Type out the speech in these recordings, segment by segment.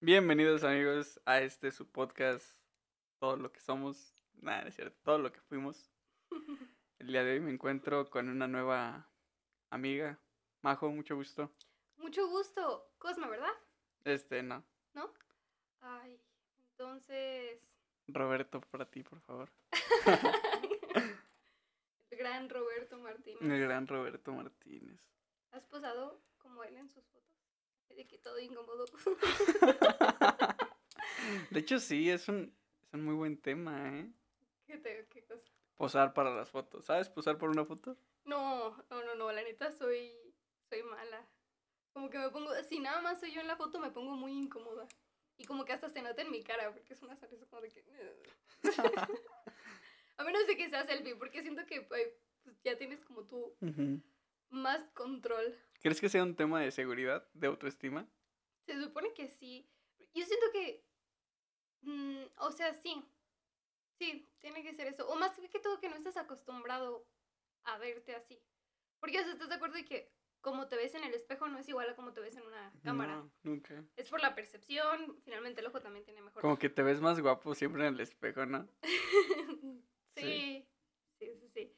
Bienvenidos amigos a este su podcast, todo lo que somos, nada, es cierto, todo lo que fuimos. El día de hoy me encuentro con una nueva amiga, Majo, mucho gusto. Mucho gusto. Cosma, ¿verdad? Este, no, ¿No? Ay, entonces... Roberto, para ti, por favor. El gran Roberto Martínez. El gran Roberto Martínez. ¿Has posado como él en sus fotos? De que todo incómodo. De hecho, sí, es un, es un muy buen tema, ¿eh? ¿Qué, te, ¿Qué cosa? Posar para las fotos. ¿Sabes posar por una foto? No, no, no, no, la neta soy, soy mala. Como que me pongo, si nada más soy yo en la foto, me pongo muy incómoda. Y como que hasta se nota en mi cara, porque es una sonrisa como de que... A menos de que sea selfie, porque siento que pues, ya tienes como tú más control. ¿Crees que sea un tema de seguridad, de autoestima? Se supone que sí. Yo siento que. mm, o sea, sí. Sí, tiene que ser eso. O más que todo que no estás acostumbrado a verte así. Porque, o sea, ¿estás de acuerdo de que como te ves en el espejo no es igual a como te ves en una cámara? No, nunca. Es por la percepción. Finalmente, el ojo también tiene mejor. Como que te ves más guapo siempre en el espejo, ¿no? sí, sí, sí, sí.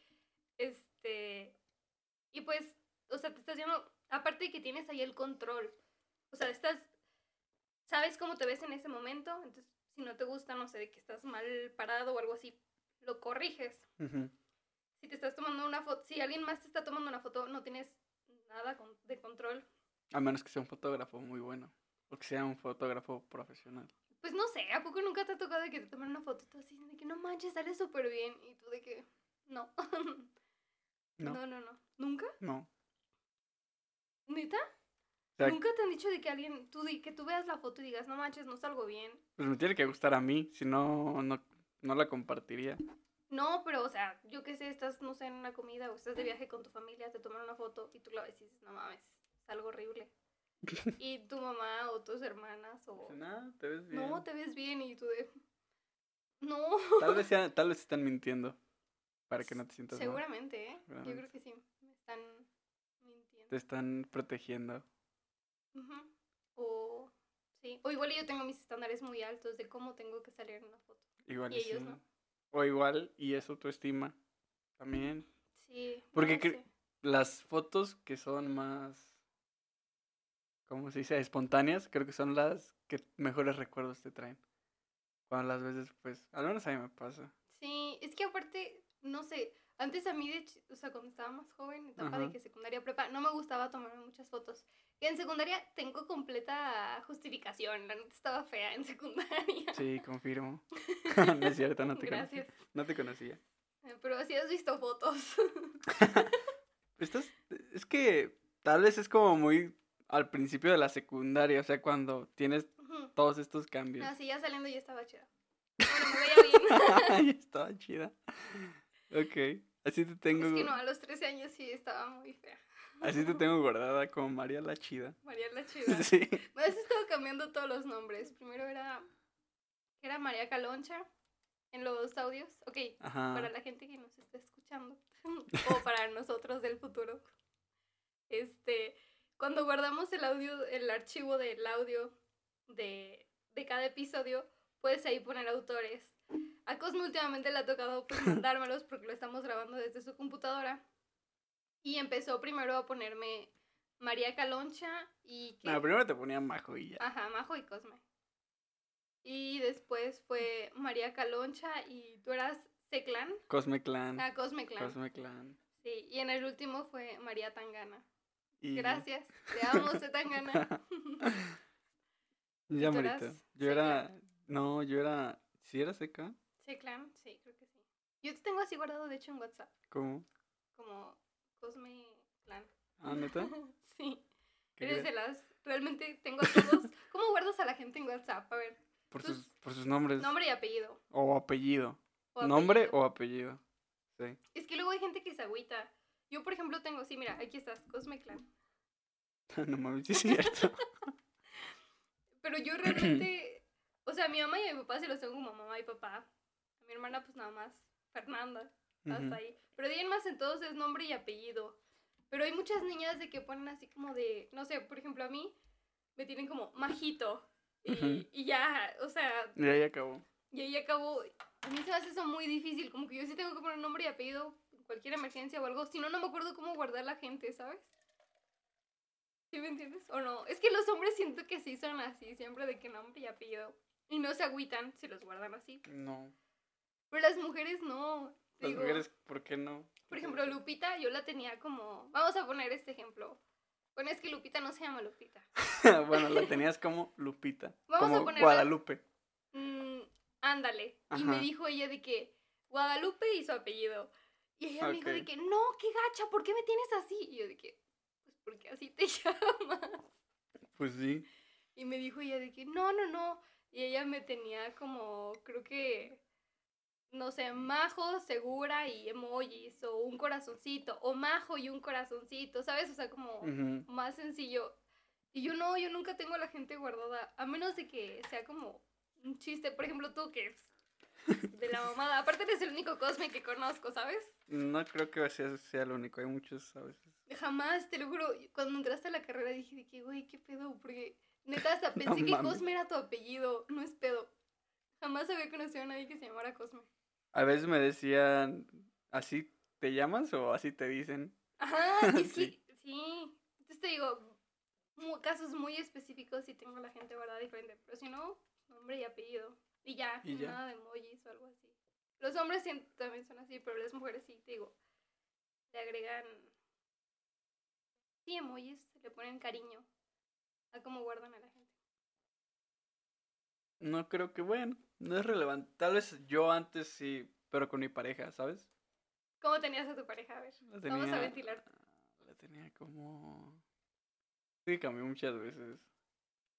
Este. Y pues, o sea, te estás viendo. Aparte de que tienes ahí el control. O sea, estás. Sabes cómo te ves en ese momento. Entonces, si no te gusta, no sé, de que estás mal parado o algo así, lo corriges. Si te estás tomando una foto. Si alguien más te está tomando una foto, no tienes nada con- de control. A menos que sea un fotógrafo muy bueno. O que sea un fotógrafo profesional. Pues no sé, ¿a poco nunca te ha tocado de que te tomen una foto y tú así de que no manches, sale súper bien? Y tú de que. No. No, no, no. no. ¿Nunca? no. ¿Neta? O sea, ¿Nunca te han dicho de que alguien, tú que tú veas la foto y digas, no manches, no salgo bien? pues me tiene que gustar a mí, si no, no, no la compartiría. No, pero, o sea, yo qué sé, estás, no sé, en una comida o estás de viaje con tu familia, te toman una foto y tú la ves y dices, no mames, es algo horrible. y tu mamá o tus hermanas o... No, te ves bien. No, te ves bien y tú de... No. Tal vez, sea- tal vez están mintiendo. Para que no te sientas mal. Seguramente, ¿eh? Yo creo que sí, me están. Te están protegiendo. O... Sí, o igual yo tengo mis estándares muy altos de cómo tengo que salir en una foto. Igual Y ellos sí. no. O igual, y es autoestima. También. Sí. Porque no sé. Las fotos que son más. ¿Cómo se dice? Espontáneas, creo que son las que mejores recuerdos te traen. Cuando las ves después. Al menos a mí me pasa. Sí, es que aparte, no sé, antes a mí, de, o sea, cuando estaba más joven, etapa de que secundaria prepa, no me gustaba tomarme muchas fotos. Y en secundaria tengo completa justificación, la neta estaba fea en secundaria. Sí, confirmo. no es cierto, no te Gracias. conocía. No te conocía. Eh, Pero así has visto fotos. Estás, es que tal vez es como muy al principio de la secundaria, o sea, cuando tienes todos estos cambios. Así ya saliendo ya estaba chida. Bueno, me veía bien. Ya estaba chida. Ok, así te tengo, es que no, a los 13 años sí estaba muy fea. así te tengo guardada como María la chida. María la chida. Sí. Me has estado cambiando todos los nombres. Primero era, era María Caloncha en los audios. Ok, Ajá. para la gente que nos está escuchando o para nosotros del futuro. Este, cuando guardamos el audio, el archivo del audio de, de cada episodio, puedes ahí poner autores. A Cosmo últimamente le ha tocado pues, mandármelos porque lo estamos grabando desde su computadora. Y empezó primero a ponerme María Caloncha y que... No, primero te ponía majo y ya. Ajá, Majo y Cosme. Y después fue María Caloncha y tú eras Ceclan. Cosme Clan. Ah, Cosme Clan. Cosme Clan. Sí, y en el último fue María Tangana. Y... Gracias. Te amo, C. Tangana. ya, Marita. Yo era. No, yo era. ¿Sí era seca? Ceclan, sí, creo que sí. Yo te tengo así guardado, de hecho, en WhatsApp. ¿Cómo? Como Cosme Clan. Ah, neta. sí. ¿Qué Eres crees? de las. Realmente tengo todos. ¿Cómo guardas a la gente en WhatsApp? A ver, Por sus, por sus nombres. nombre y apellido. O apellido. o Nombre apellido. o apellido. Sí. Es que luego hay gente que se agüita. Yo, por ejemplo, tengo, sí, mira, aquí estás, Cosme Clan. no mames, sí es cierto. Pero yo realmente, o sea, mi mamá y mi papá sí los tengo como mamá y papá. A mi hermana, pues nada más, Fernanda, hasta ahí. Pero de ahí en más entonces es nombre y apellido. Pero hay muchas niñas de que ponen así como de, no sé, por ejemplo, a mí me tienen como Majito. Y, y ya, o sea, Y ahí acabó. y ahí acabó. A mí se me hace eso muy difícil, como que yo sí tengo que poner nombre y apellido en cualquier emergencia o algo, si no, no me acuerdo cómo guardar la gente, ¿sabes? ¿Sí me entiendes? ¿O no? Es que los hombres siento que sí son así, siempre de que nombre y apellido. Y no se agüitan si los guardan así. No. Pero las mujeres no. Las Digo, mujeres, ¿por qué no? Por ejemplo, Lupita, yo la tenía como. Vamos a poner este ejemplo. Bueno, es que Lupita no se llama Lupita. bueno, la tenías como Lupita. Vamos a como ponerla- Guadalupe. Mm, ándale. Y me dijo ella de que Guadalupe y su apellido. Y ella me dijo de que, no, qué gacha, ¿por qué me tienes así? Y yo de que, pues porque así te llamas. Pues sí. Y me dijo ella de que, no, no, no. Y ella me tenía como, creo que, no sé, majo, segura y emojis, o un corazoncito, o majo y un corazoncito, ¿sabes? O sea, como más sencillo. Y yo no, yo nunca tengo a la gente guardada, a menos de que sea como un chiste. Por ejemplo, tú que es de la mamada. Aparte eres el único Cosme que conozco, ¿sabes? No creo que sea, sea lo único. Hay muchos a veces. Jamás, te lo juro, cuando entraste a la carrera dije de que, güey, qué pedo, porque neta hasta pensé que. Cosme era tu apellido, no es pedo. Jamás había conocido a nadie que se llamara Cosme. A veces me decían, ¿así te llamas o así te dicen? Ajá, Sí. que, sí. Entonces te digo, casos muy específicos y tengo la gente guardada diferente, pero si no, nombre y apellido. Y ya, Y ya. nada de emojis o algo así. Los hombres sí también son así, pero las mujeres sí, te digo, le agregan, sí, emojis, le ponen cariño a cómo guardan a la gente. No creo que, bueno, no es relevante. Tal vez yo antes sí, pero con mi pareja, ¿sabes? ¿Cómo tenías a tu pareja? A ver, La vamos a tenía- ventilar. La tenía como... Sí, cambió muchas veces.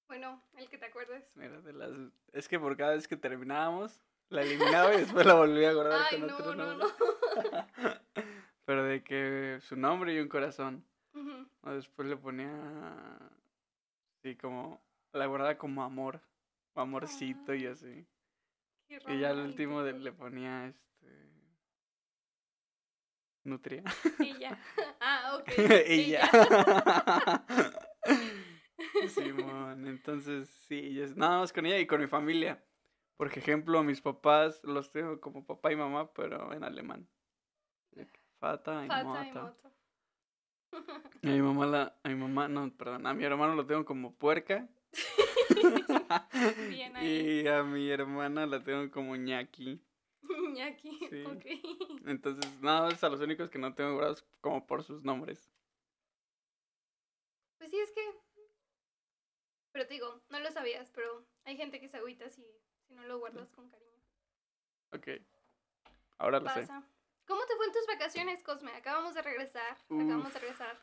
Bueno, el que te acuerdes. Mira, de las... Es que por cada vez que terminábamos, la eliminaba y después la volvía a guardar Ay, con no, otro no, nombre. no. Pero de que su nombre y un corazón. O después le ponía... Sí, como... La guardaba como amor. Amorcito y Ah. así. Y ya al último de- le ponía este... Nutria. Y ya. Ah, ok. ya. Simón, entonces sí, es- nada más con ella y con mi familia. Por ejemplo, mis papás los tengo como papá y mamá, pero en alemán. Que Fata y Fata y moto. Y a mi mamá la, a mi mamá, no, perdón, a mi hermano lo tengo como puerca. Bien ahí. y a mi hermana la tengo como ñaki. Ñaki, Sí. ok. Entonces, nada más a los únicos que no tengo guardados como por sus nombres. Pues sí, es que. Pero te digo, no lo sabías, pero hay gente que se agüita si, si no lo guardas con cariño. Ok. Ahora lo sé. ¿Cómo te fue en tus vacaciones, Cosme? Acabamos de regresar. Acabamos de regresar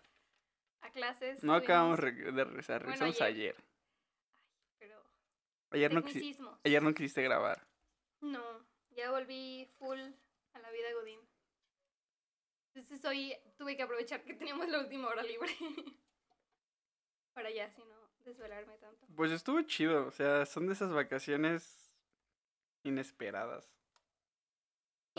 a clases. No acabamos de regresar, Bueno, regresamos ayer. Pero. Ayer no, quisi- Tecnicismos. ayer no quisiste grabar. No, ya volví full a la vida Godín. Entonces hoy tuve que aprovechar que teníamos la última hora libre. Para ya, si no, desvelarme tanto. Pues estuvo chido, o sea, son de esas vacaciones inesperadas.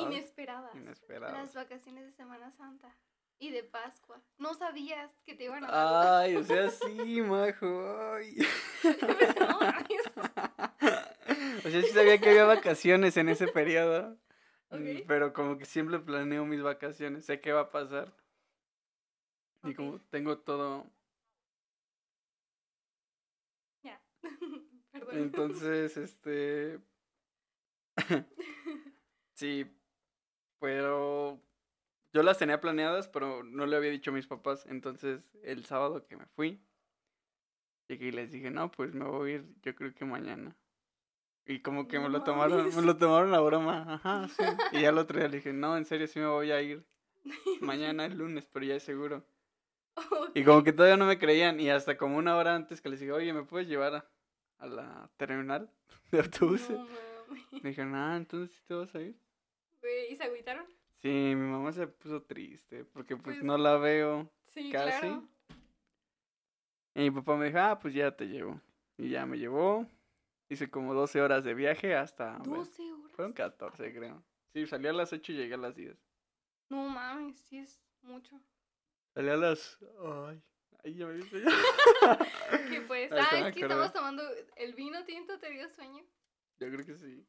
¿Sabes? Inesperadas. Las vacaciones de Semana Santa y de Pascua. No sabías que te iban a dar. Ay, o sea, sí, majo. Ay. O sea, sí sabía que había vacaciones en ese periodo. mm. Pero como que siempre planeo mis vacaciones, sé qué va a pasar. Y como tengo todo. Ya. Perdón. Entonces, este. sí, pero yo las tenía planeadas, pero no le había dicho a mis papás. Entonces, el sábado que me fui, llegué y les dije, no, pues me voy a ir, yo creo que mañana. Y como que me lo tomaron, me lo tomaron a broma, ajá, sí. Y ya el otro día le dije, no, en serio, sí me voy a ir. Mañana es lunes, pero ya es seguro. Y como que todavía no me creían, y hasta como una hora antes que les dije, oye, ¿me puedes llevar a, a la terminal de autobuses? No. Me dijeron, ah, entonces sí te vas a ir. Güey, ¿Y se agüitaron? Sí, mi mamá se puso triste porque pues, Pues- no la veo. Sí, Casi. claro. Y mi papá me dijo, ah, pues ya te llevo. Y ya me llevó. Hice como 12 horas de viaje hasta... bueno, 12 horas. fueron 14, creo. Sí, salí a las 8 y llegué a las 10. No mames, sí es mucho. Salí a las... Ay. Ahí ya me sueño. ¿Qué pues? Ahorita Ah, es que acordé. estamos tomando el vino tinto, ¿te dio sueño? Yo creo que sí.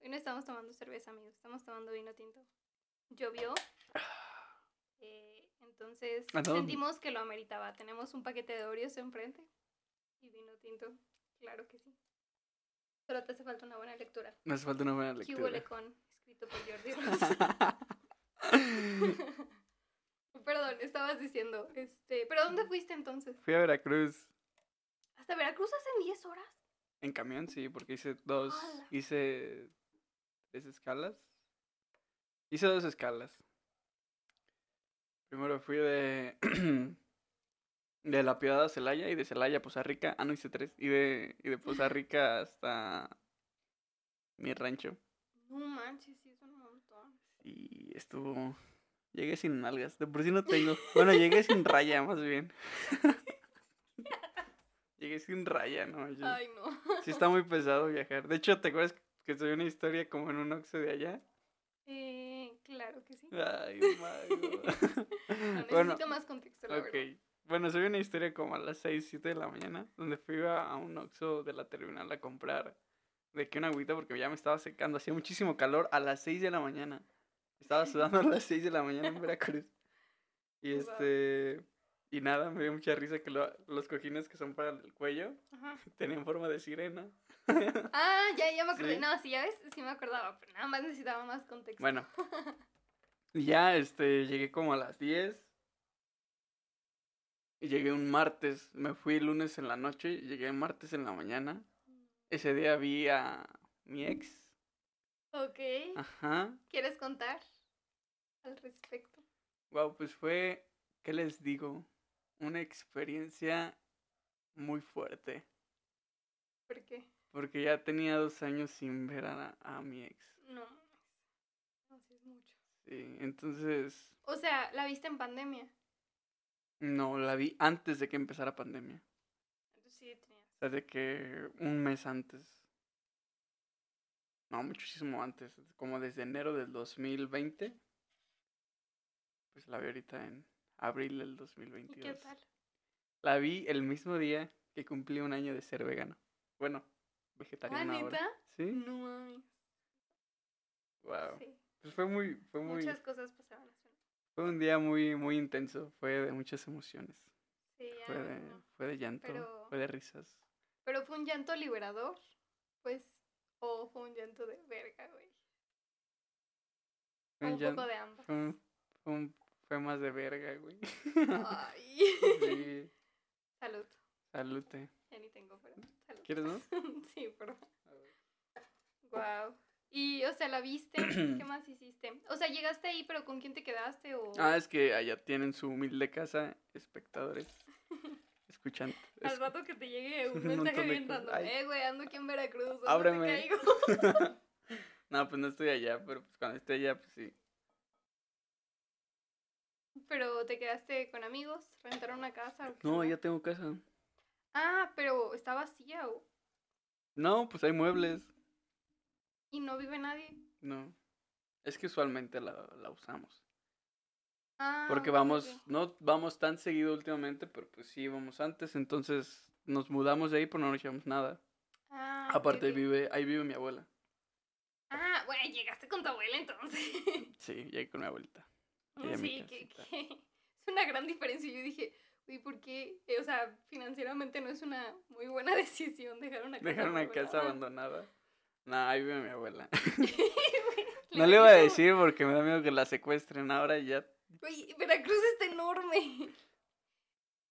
Hoy no estamos tomando cerveza, amigos, estamos tomando vino tinto. Llovió. eh, entonces sentimos que lo ameritaba. Tenemos un paquete de Oreos enfrente y vino tinto. Claro que sí. Solo te hace falta una buena lectura. Me hace falta una buena ¿Qué lectura. con? Escrito por Jordi. Perdón, estabas diciendo, este, ¿pero dónde fuiste entonces? Fui a Veracruz ¿Hasta Veracruz hacen 10 horas? en camión, sí, porque hice dos, ¡Hala! hice tres escalas. Hice dos escalas. Primero fui de de La Piedad a Celaya y de Celaya a Poza Rica. Ah, no hice tres. Y de, y de Poza Rica hasta mi rancho. No manches, sí es un montón. Y estuvo. Llegué sin nalgas. De por sí no tengo. Bueno, llegué sin raya, más bien. llegué sin raya, ¿no? Yo- Ay, no. Sí está muy pesado viajar. De hecho, ¿te acuerdas que soy una historia como en un Oxxo de allá? Eh, claro que sí. Ay, mago. No, bueno, necesito más contexto, la ok. verdad. Bueno, soy una historia como a las 6, 7 de la mañana, donde fui a, un Oxxo de la terminal a comprar de que una agüita porque ya me estaba secando. Hacía muchísimo calor a las 6 de la mañana. Estaba sudando a las 6 de la mañana en Veracruz. Y este... Y nada, me dio mucha risa que lo- los cojines que son para el cuello Ajá. tenían forma de sirena. Ah, ya, ya me acordé. Sí. No, sí, ya ves, sí me acordaba, pero nada más necesitaba más contexto. Bueno, ya este, llegué como a las 10. Y llegué un martes. Me fui lunes en la noche llegué martes en la mañana. Ese día vi a mi ex. Ok, Ajá. ¿quieres contar al respecto? Wow, pues fue, ¿qué les digo? Una experiencia muy fuerte. ¿Por qué? Porque ya tenía dos años sin ver a, a mi ex. No, no sí es mucho. Sí, entonces, O sea, ¿la viste en pandemia? no, la vi antes de que empezara pandemia. Entonces sí tenías. O sea, de que un mes antes. No, muchísimo antes. Como desde enero del 2020. Pues la vi ahorita en abril del ¿Y 2022. qué tal? La vi el mismo día que cumplí un año de ser vegano. Bueno, ¿Ah, vegetariano ahora. neta? Sí, No mames. wow. Sí, Pues fue muy, fue muy, muchas cosas pasaron. fue un día muy, muy intenso. Fue de muchas emociones. Sí, Fue de, fue de llanto, Pero- fue de risas. Pero fue un llanto liberador, pues, o fue un llanto de verga, güey. Un un poco de ambas. fue un- fue un- fue más de verga, güey. Ay. Sí, Salud. salute. Ya ni tengo, pero salud. ¿Quieres más? sí, pero. Wow. Y, o sea, ¿la viste? ¿Qué más hiciste? O sea, ¿llegaste ahí, pero con quién te quedaste? O... Ah, es que allá tienen su humilde casa, espectadores, escuchantes. Al rato que te llegue un mensaje bien random. Eh, güey, ando aquí en Veracruz. ¿dónde te Ábreme. no, pues no estoy allá, pero pues cuando esté allá, pues sí. Pero te quedaste con amigos, rentaron una casa. o qué No, ya tengo casa. Ah, pero está vacía o... No, pues hay muebles. y no vive nadie. No. Es que usualmente la, la usamos. Ah, Porque vamos, no vamos tan seguido últimamente, pero pues sí íbamos antes, entonces nos mudamos de ahí, pero no nos llevamos nada. Ah, Aparte ok. vive, ahí vive mi abuela. Ah, güey, llegaste con tu abuela entonces. Sí, llegué con mi abuelita. Sí, que, que es una gran diferencia. Yo dije, uy, ¿por qué? Eh, o sea, financieramente no es una muy buena decisión dejar una casa Dejar una casa abandonada. No, ahí vive mi abuela. No le iba a decir porque me da miedo que la secuestren ahora y ya. Güey, Veracruz está enorme.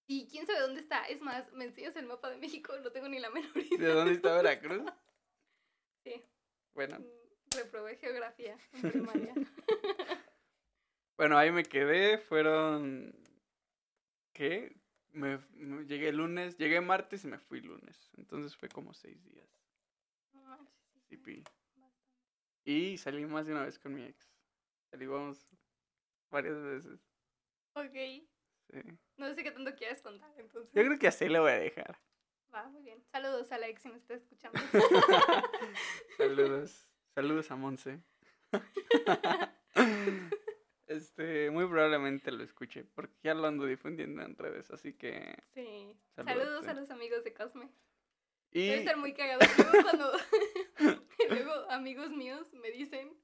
Y quién sabe dónde está. Es más, me enseñas el mapa de México, no tengo ni la menor idea. ¿De dónde está Veracruz? Sí, Bueno, mm, reprobé geografía en primaria. Bueno, ahí me quedé. Fueron. ¿Qué? Me, me- llegué lunes, llegué martes y me fui lunes. Entonces fue como seis días. Y salí más de una vez con mi ex. Salimos varias veces. Ok, Sí. no sé qué tanto quieras contar, entonces. Yo creo que así le voy a dejar. Va, muy bien. Saludos a la ex si me está escuchando. Saludos. Saludos a Monse. este. muy probablemente lo escuche, porque ya lo ando difundiendo en redes, así que... Sí. Saludos, Saludos sí. a los amigos de Cosme. Y Debe ser muy cagado. Luego cuando luego amigos míos me dicen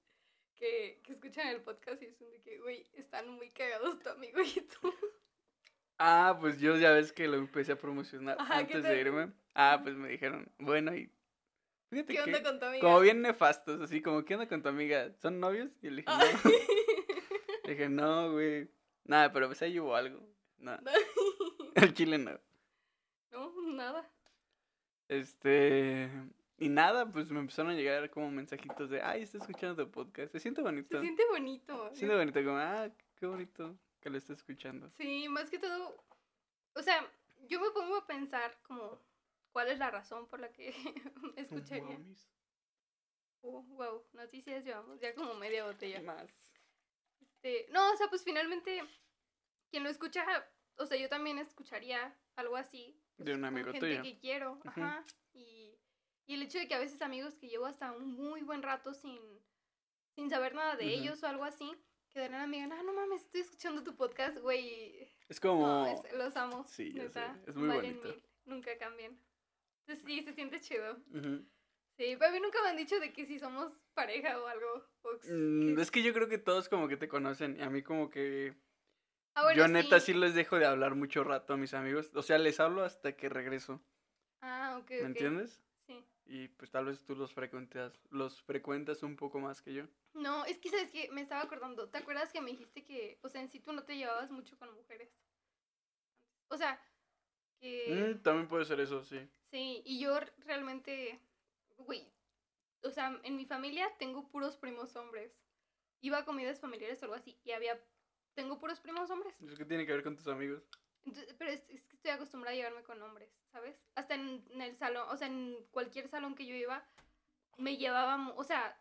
que, que escuchan el podcast y dicen de que, güey, están muy cagados tu amigo y tú. Ah, pues yo ya ves que lo empecé a promocionar Ajá, ¿qué antes de irme. Ah, pues me dijeron, bueno, y fíjate ¿Qué onda que con tu amiga? como bien nefastos, así como, ¿qué onda con tu amiga? ¿Son novios? Y le dije, no. Le dije, no, güey. Nada, pero pues ahí hubo algo. Nada, el chile no. no, nada. Este, y nada, pues me empezaron a llegar como mensajitos de, ay, estoy escuchando tu podcast. Se siente bonito. Se siente bonito. Se siente bonito, como, ah, qué bonito que lo estés escuchando. Sí, más que todo, o sea, yo me pongo a pensar como cuál es la razón por la que escucharía. Mamis. Oh, wow, noticias llevamos ya como media botella. Más. Este, no, o sea, pues finalmente quien lo escucha, o sea, yo también escucharía algo así. De un con amigo gente tuyo. que quiero, ajá. Y, y el hecho de que a veces amigos que llevo hasta un muy buen rato sin, sin saber nada de ellos o algo así, que de la me digan, ah, no mames, estoy escuchando tu podcast, güey. Es como... No, es- los amo. Sí, neta, es muy valen bonito. mil, nunca. Entonces sí, se siente chido. Sí, pero a mí nunca me han dicho de que si somos pareja o algo. o Mm, es que yo creo que todos como que te conocen y a mí como que Ah, bueno, yo neta sí. les dejo de hablar mucho rato a mis amigos, o sea, les hablo hasta que regreso, Ah, ok, ¿me entiendes? Sí. Y pues tal vez tú los frecuentas, los frecuentas un poco más que yo. No, es que sabes que me estaba acordando. ¿Te acuerdas que me dijiste que, o sea, en sí tú no te llevabas mucho con mujeres? O sea, que Mm, también puede ser eso, sí. sí, y yo realmente, güey, o sea, en mi familia tengo puros primos hombres. Iba a comidas familiares o algo así y había, tengo puros primos hombres. ¿Eso qué tiene que ver con tus amigos? Entonces, pero es, es que estoy acostumbrada a llevarme con hombres, ¿sabes? Hasta en, en el salón, o sea, en cualquier salón que yo iba, me llevaban, o sea,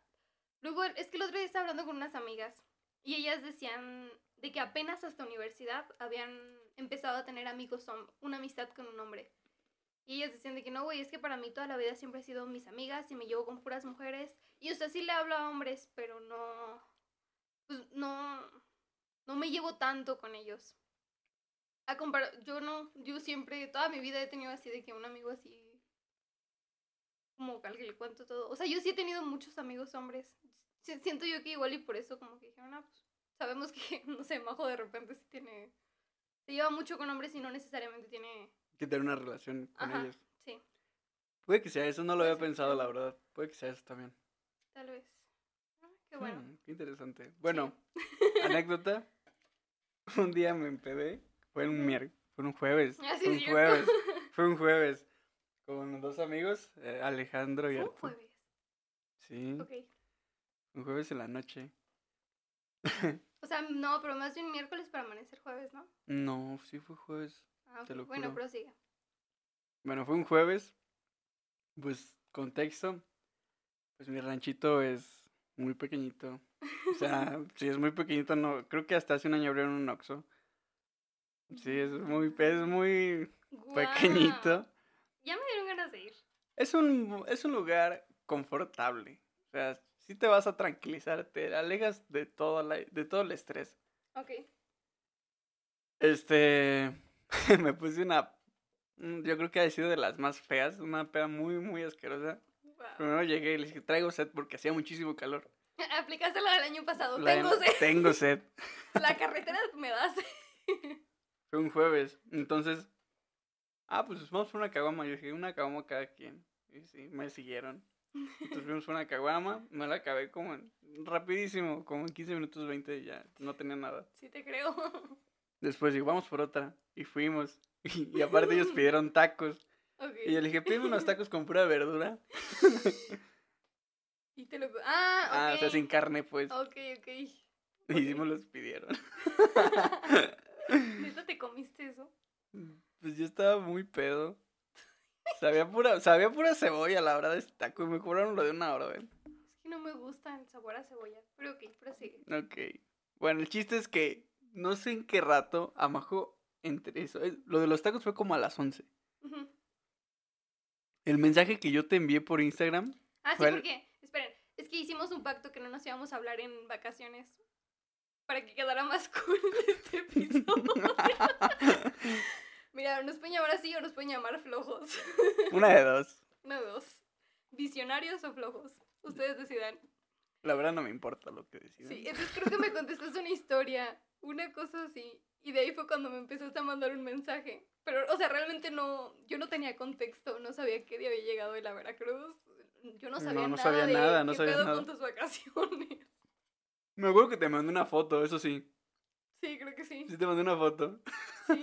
luego es que el otro día estaba hablando con unas amigas y ellas decían de que apenas hasta universidad habían empezado a tener amigos, una amistad con un hombre. Y ellas decían de que no, güey, es que para mí toda la vida siempre he sido mis amigas y me llevo con puras mujeres. Y o sea, sí le hablo a hombres, pero no, pues no, no me llevo tanto con ellos. A comparar, yo no, yo siempre, toda mi vida he tenido así de que un amigo así, como que le cuento todo. O sea, yo sí he tenido muchos amigos hombres. Si- Siento yo que igual y por eso como que dijeron, ah, pues sabemos que, no sé, Majo de repente sí tiene, se lleva mucho con hombres y no necesariamente tiene, Que tener una relación con Ajá. ellos. sí, Puede que sea eso, no lo Puede había ser, pensado, la verdad. Puede que sea eso también. tal vez. Ah, qué bueno. Mm, qué interesante. Bueno, anécdota. Un día me empedé. Fue un miércoles. Fue un jueves. Ah, fue es un jueves. Fue un jueves. Con dos amigos, eh, Alejandro y Fue un jueves. Sí, Ok. un jueves en la noche. O sea, no, pero más bien miércoles para amanecer jueves, ¿no? No, sí fue jueves. Ah, Bueno, prosiga. Bueno, fue un jueves. Pues, contexto. Pues mi ranchito es muy pequeñito. O sea, sí es muy pequeñito, no. Creo que hasta hace un año abrieron un Oxxo. Sí, es muy, es muy pequeñito. Ya me dieron ganas de ir. Es un, es un lugar confortable. O sea, si te vas a tranquilizar, te alejas de todo, la, de todo el estrés. Ok. Este, me puse una, mm, yo creo que ha sido de las más feas, una peda muy, muy asquerosa. Guau. Primero llegué y le dije, traigo sed porque hacía muchísimo calor. Aplicaste la del año pasado. La- Tengo sed. Tengo sed. La carretera me da sed. Fue un jueves. Entonces, ah, pues vamos por una caguama. Yo dije, una caguama cada quien. Y sí, me siguieron. Entonces fuimos por una caguama. Me la acabé como en- rapidísimo, como en 15 minutos 20 y ya no tenía nada. Sí te creo. Después digo, vamos por otra. Y fuimos. Y, aparte ellos pidieron tacos. Ok. Y yo le dije, pídeme unos tacos con pura verdura. Y te lo... Ah. Ah, o sea, sin carne, pues. Ok, ok. Y sí me los pidieron. ¿Neta te comiste eso? Pues yo estaba muy pedo. Sabía pura, sabía pura cebolla la hora de este taco y me cobraron lo de una hora, ¿ven? Es que no me gusta el sabor a cebolla. Pero ok, prosigue. Ok. Bueno, el chiste es que no sé en qué rato Amajo entre eso. eh, Lo de los tacos fue como a las 11. Ujú. El mensaje que yo te envié por Instagram. Ah, sí, Fue el- porque, esperen, es que hicimos un pacto que no nos íbamos a hablar en vacaciones. para que quedara más cool este episodio. Mira, nos pueden llamar así o nos pueden llamar flojos. Una de dos. Una de dos. Visionarios o flojos. Ustedes decidan. La verdad no me importa lo que decidan. Sí, entonces creo que me contestaste una historia, una cosa así. Y de ahí fue cuando me empezaste a mandar un mensaje. Pero, o sea, realmente no, yo no tenía contexto, no sabía qué día había llegado él a Veracruz. Yo no sabía No, no nada sabía de nada, no qué sabía pedo nada. con tus vacaciones. Me acuerdo que te mandé una foto, eso sí. Sí, creo que sí. Sí te mandé una foto. Sí.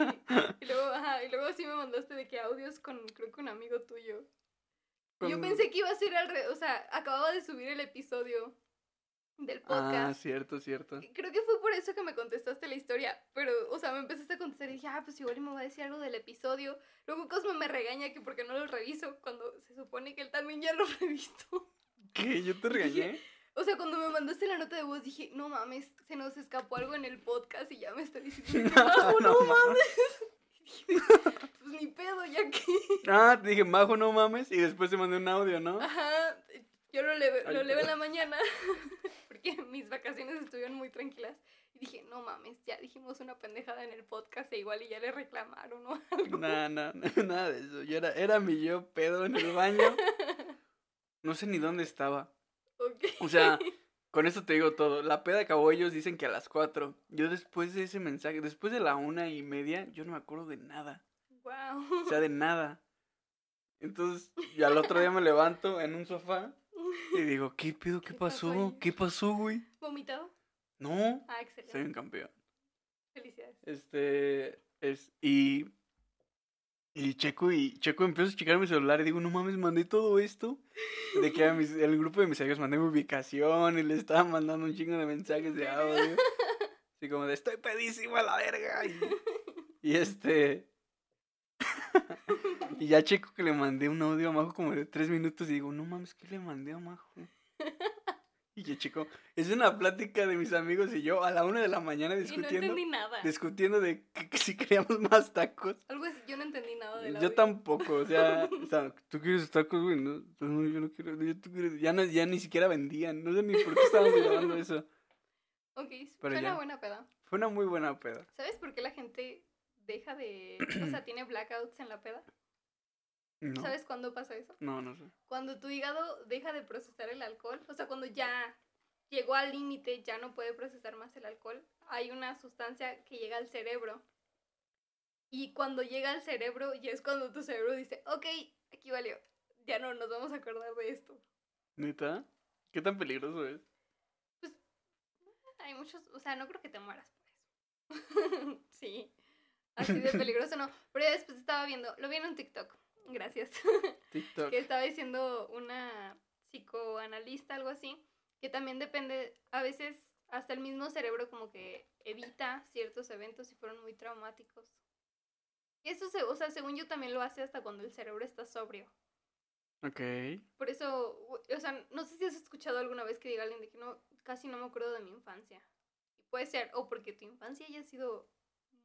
Y luego, ajá, y luego sí me mandaste de que audios con, creo que un amigo tuyo. Y Yo Con- pensé que iba a ser al revés, o sea, acababa de subir el episodio del Ah, podcast. cierto, cierto. Creo que fue por eso que me contestaste la historia, pero, o sea, me empezaste a contestar y dije, ah, pues igual me va a decir algo del episodio. Luego Cosmo me regaña que porque no lo reviso, cuando se supone que él también ya lo revisó. ¿Qué? ¿Yo te regañé? O sea, cuando me mandaste la nota de voz dije, no mames, se nos escapó algo en el podcast y ya me está diciendo, que, "Majo, no, No mames. Pues ni pedo, ya que... Ah, te dije, Majo, no mames. Y después te mandé un audio, ¿no? Ajá, yo lo Ay, lo leve en la mañana porque mis vacaciones estuvieron muy tranquilas. Y dije, no mames, ya dijimos una pendejada en el podcast e igual y ya le reclamaron o algo. No, no, no, nada de eso. Yo era, era mi yo pedo en el baño. No sé ni dónde estaba. Ok. O sea, con esto te digo todo. La peda acabó, ellos dicen que a las 4. Yo después de ese mensaje, después de la una y media, yo no me acuerdo de nada. Wow. O sea, de nada. Entonces, y al otro día me levanto en un sofá y digo, ¿qué pedo? ¿Qué, ¿Qué pasó? ¿Qué pasó, güey? ¿Vomitado? No, Ah, soy excelente. un campeón. Felicidades. Este, es, y, y checo, y checo, empiezo a checar mi celular y digo, no mames, mandé todo esto. De que a mis, el grupo de mis amigos mandé mi ubicación y le estaba mandando un chingo de mensajes de audio. Así como de, estoy pedísimo a la verga. Y, y este, y ya checo que le mandé un audio a Majo como de tres minutos y digo, no mames, ¿qué le mandé a Majo? Y yo checo, es una plática de mis amigos y yo a la una de la mañana Y no discutiendo entendí nada. discutiendo de que, que si queríamos más tacos. Algo así, yo no entendí nada de la Yo tampoco, o sea, o sea, tú quieres tacos, güey, no, no, yo no quiero, yo- tú quieres- ya, no, ya ni siquiera vendían, no sé ni por qué estábamos grabando eso. Ok, Pero suena ya. buena peda. Fue una muy buena peda. ¿Sabes por qué la gente deja de... o sea, tiene blackouts en la peda? No, ¿Sabes cuándo pasa eso? no, no sé. Cuando tu hígado deja de procesar el alcohol, o sea, cuando ya llegó al límite, ya no puede procesar más el alcohol, hay una sustancia que llega al cerebro. Y cuando llega al cerebro, ya es cuando tu cerebro dice, ok, aquí valió, ya no nos vamos a acordar de esto. ¿Neta? ¿Qué tan peligroso es? Hay muchos, o sea, no creo que te mueras por eso. sí, así de peligroso no. Pero ya después estaba viendo, lo vi en un TikTok, gracias. TikTok. que estaba diciendo una psicoanalista, algo así, que también depende, a veces hasta el mismo cerebro como que evita ciertos eventos si fueron muy traumáticos. Y eso, se, o sea, según yo también lo hace hasta cuando el cerebro está sobrio. Ok. Por eso, o sea, no sé si has escuchado alguna vez que diga alguien de que no, casi no me acuerdo de mi infancia. Puede ser, o porque tu infancia haya sido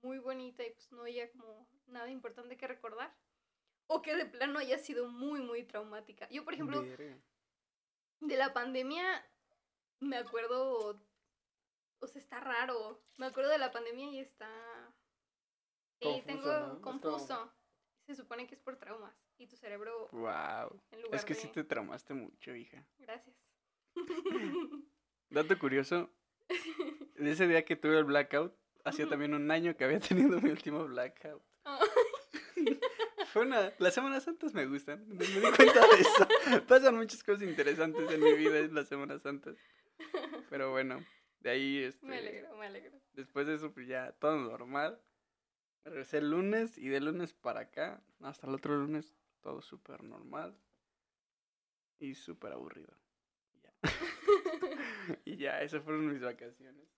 muy bonita y pues no haya como nada importante que recordar. O que de plano haya sido muy, muy traumática. Yo, por ejemplo, Verga. de la pandemia me acuerdo, o sea, está raro. Me acuerdo de la pandemia y está... Sí, Confuso, tengo confuso. Se supone que es por traumas. Y tu cerebro, Wow. en lugar Es que de... sí te traumaste mucho, hija. Gracias. Dato curioso, de ese día que tuve el blackout, hacía también un año que había tenido mi último blackout. Fue una... Las Semanas Santas me gustan, me di cuenta de eso. Pasan muchas cosas interesantes en mi vida en las Semanas Santas. Pero bueno, de ahí, este... Me alegro, me alegro. Después de eso, pues ya todo normal. Regresé el lunes y de lunes para acá, hasta el otro lunes, todo súper normal. Y súper aburrido. Y ya. y ya, esas fueron mis vacaciones.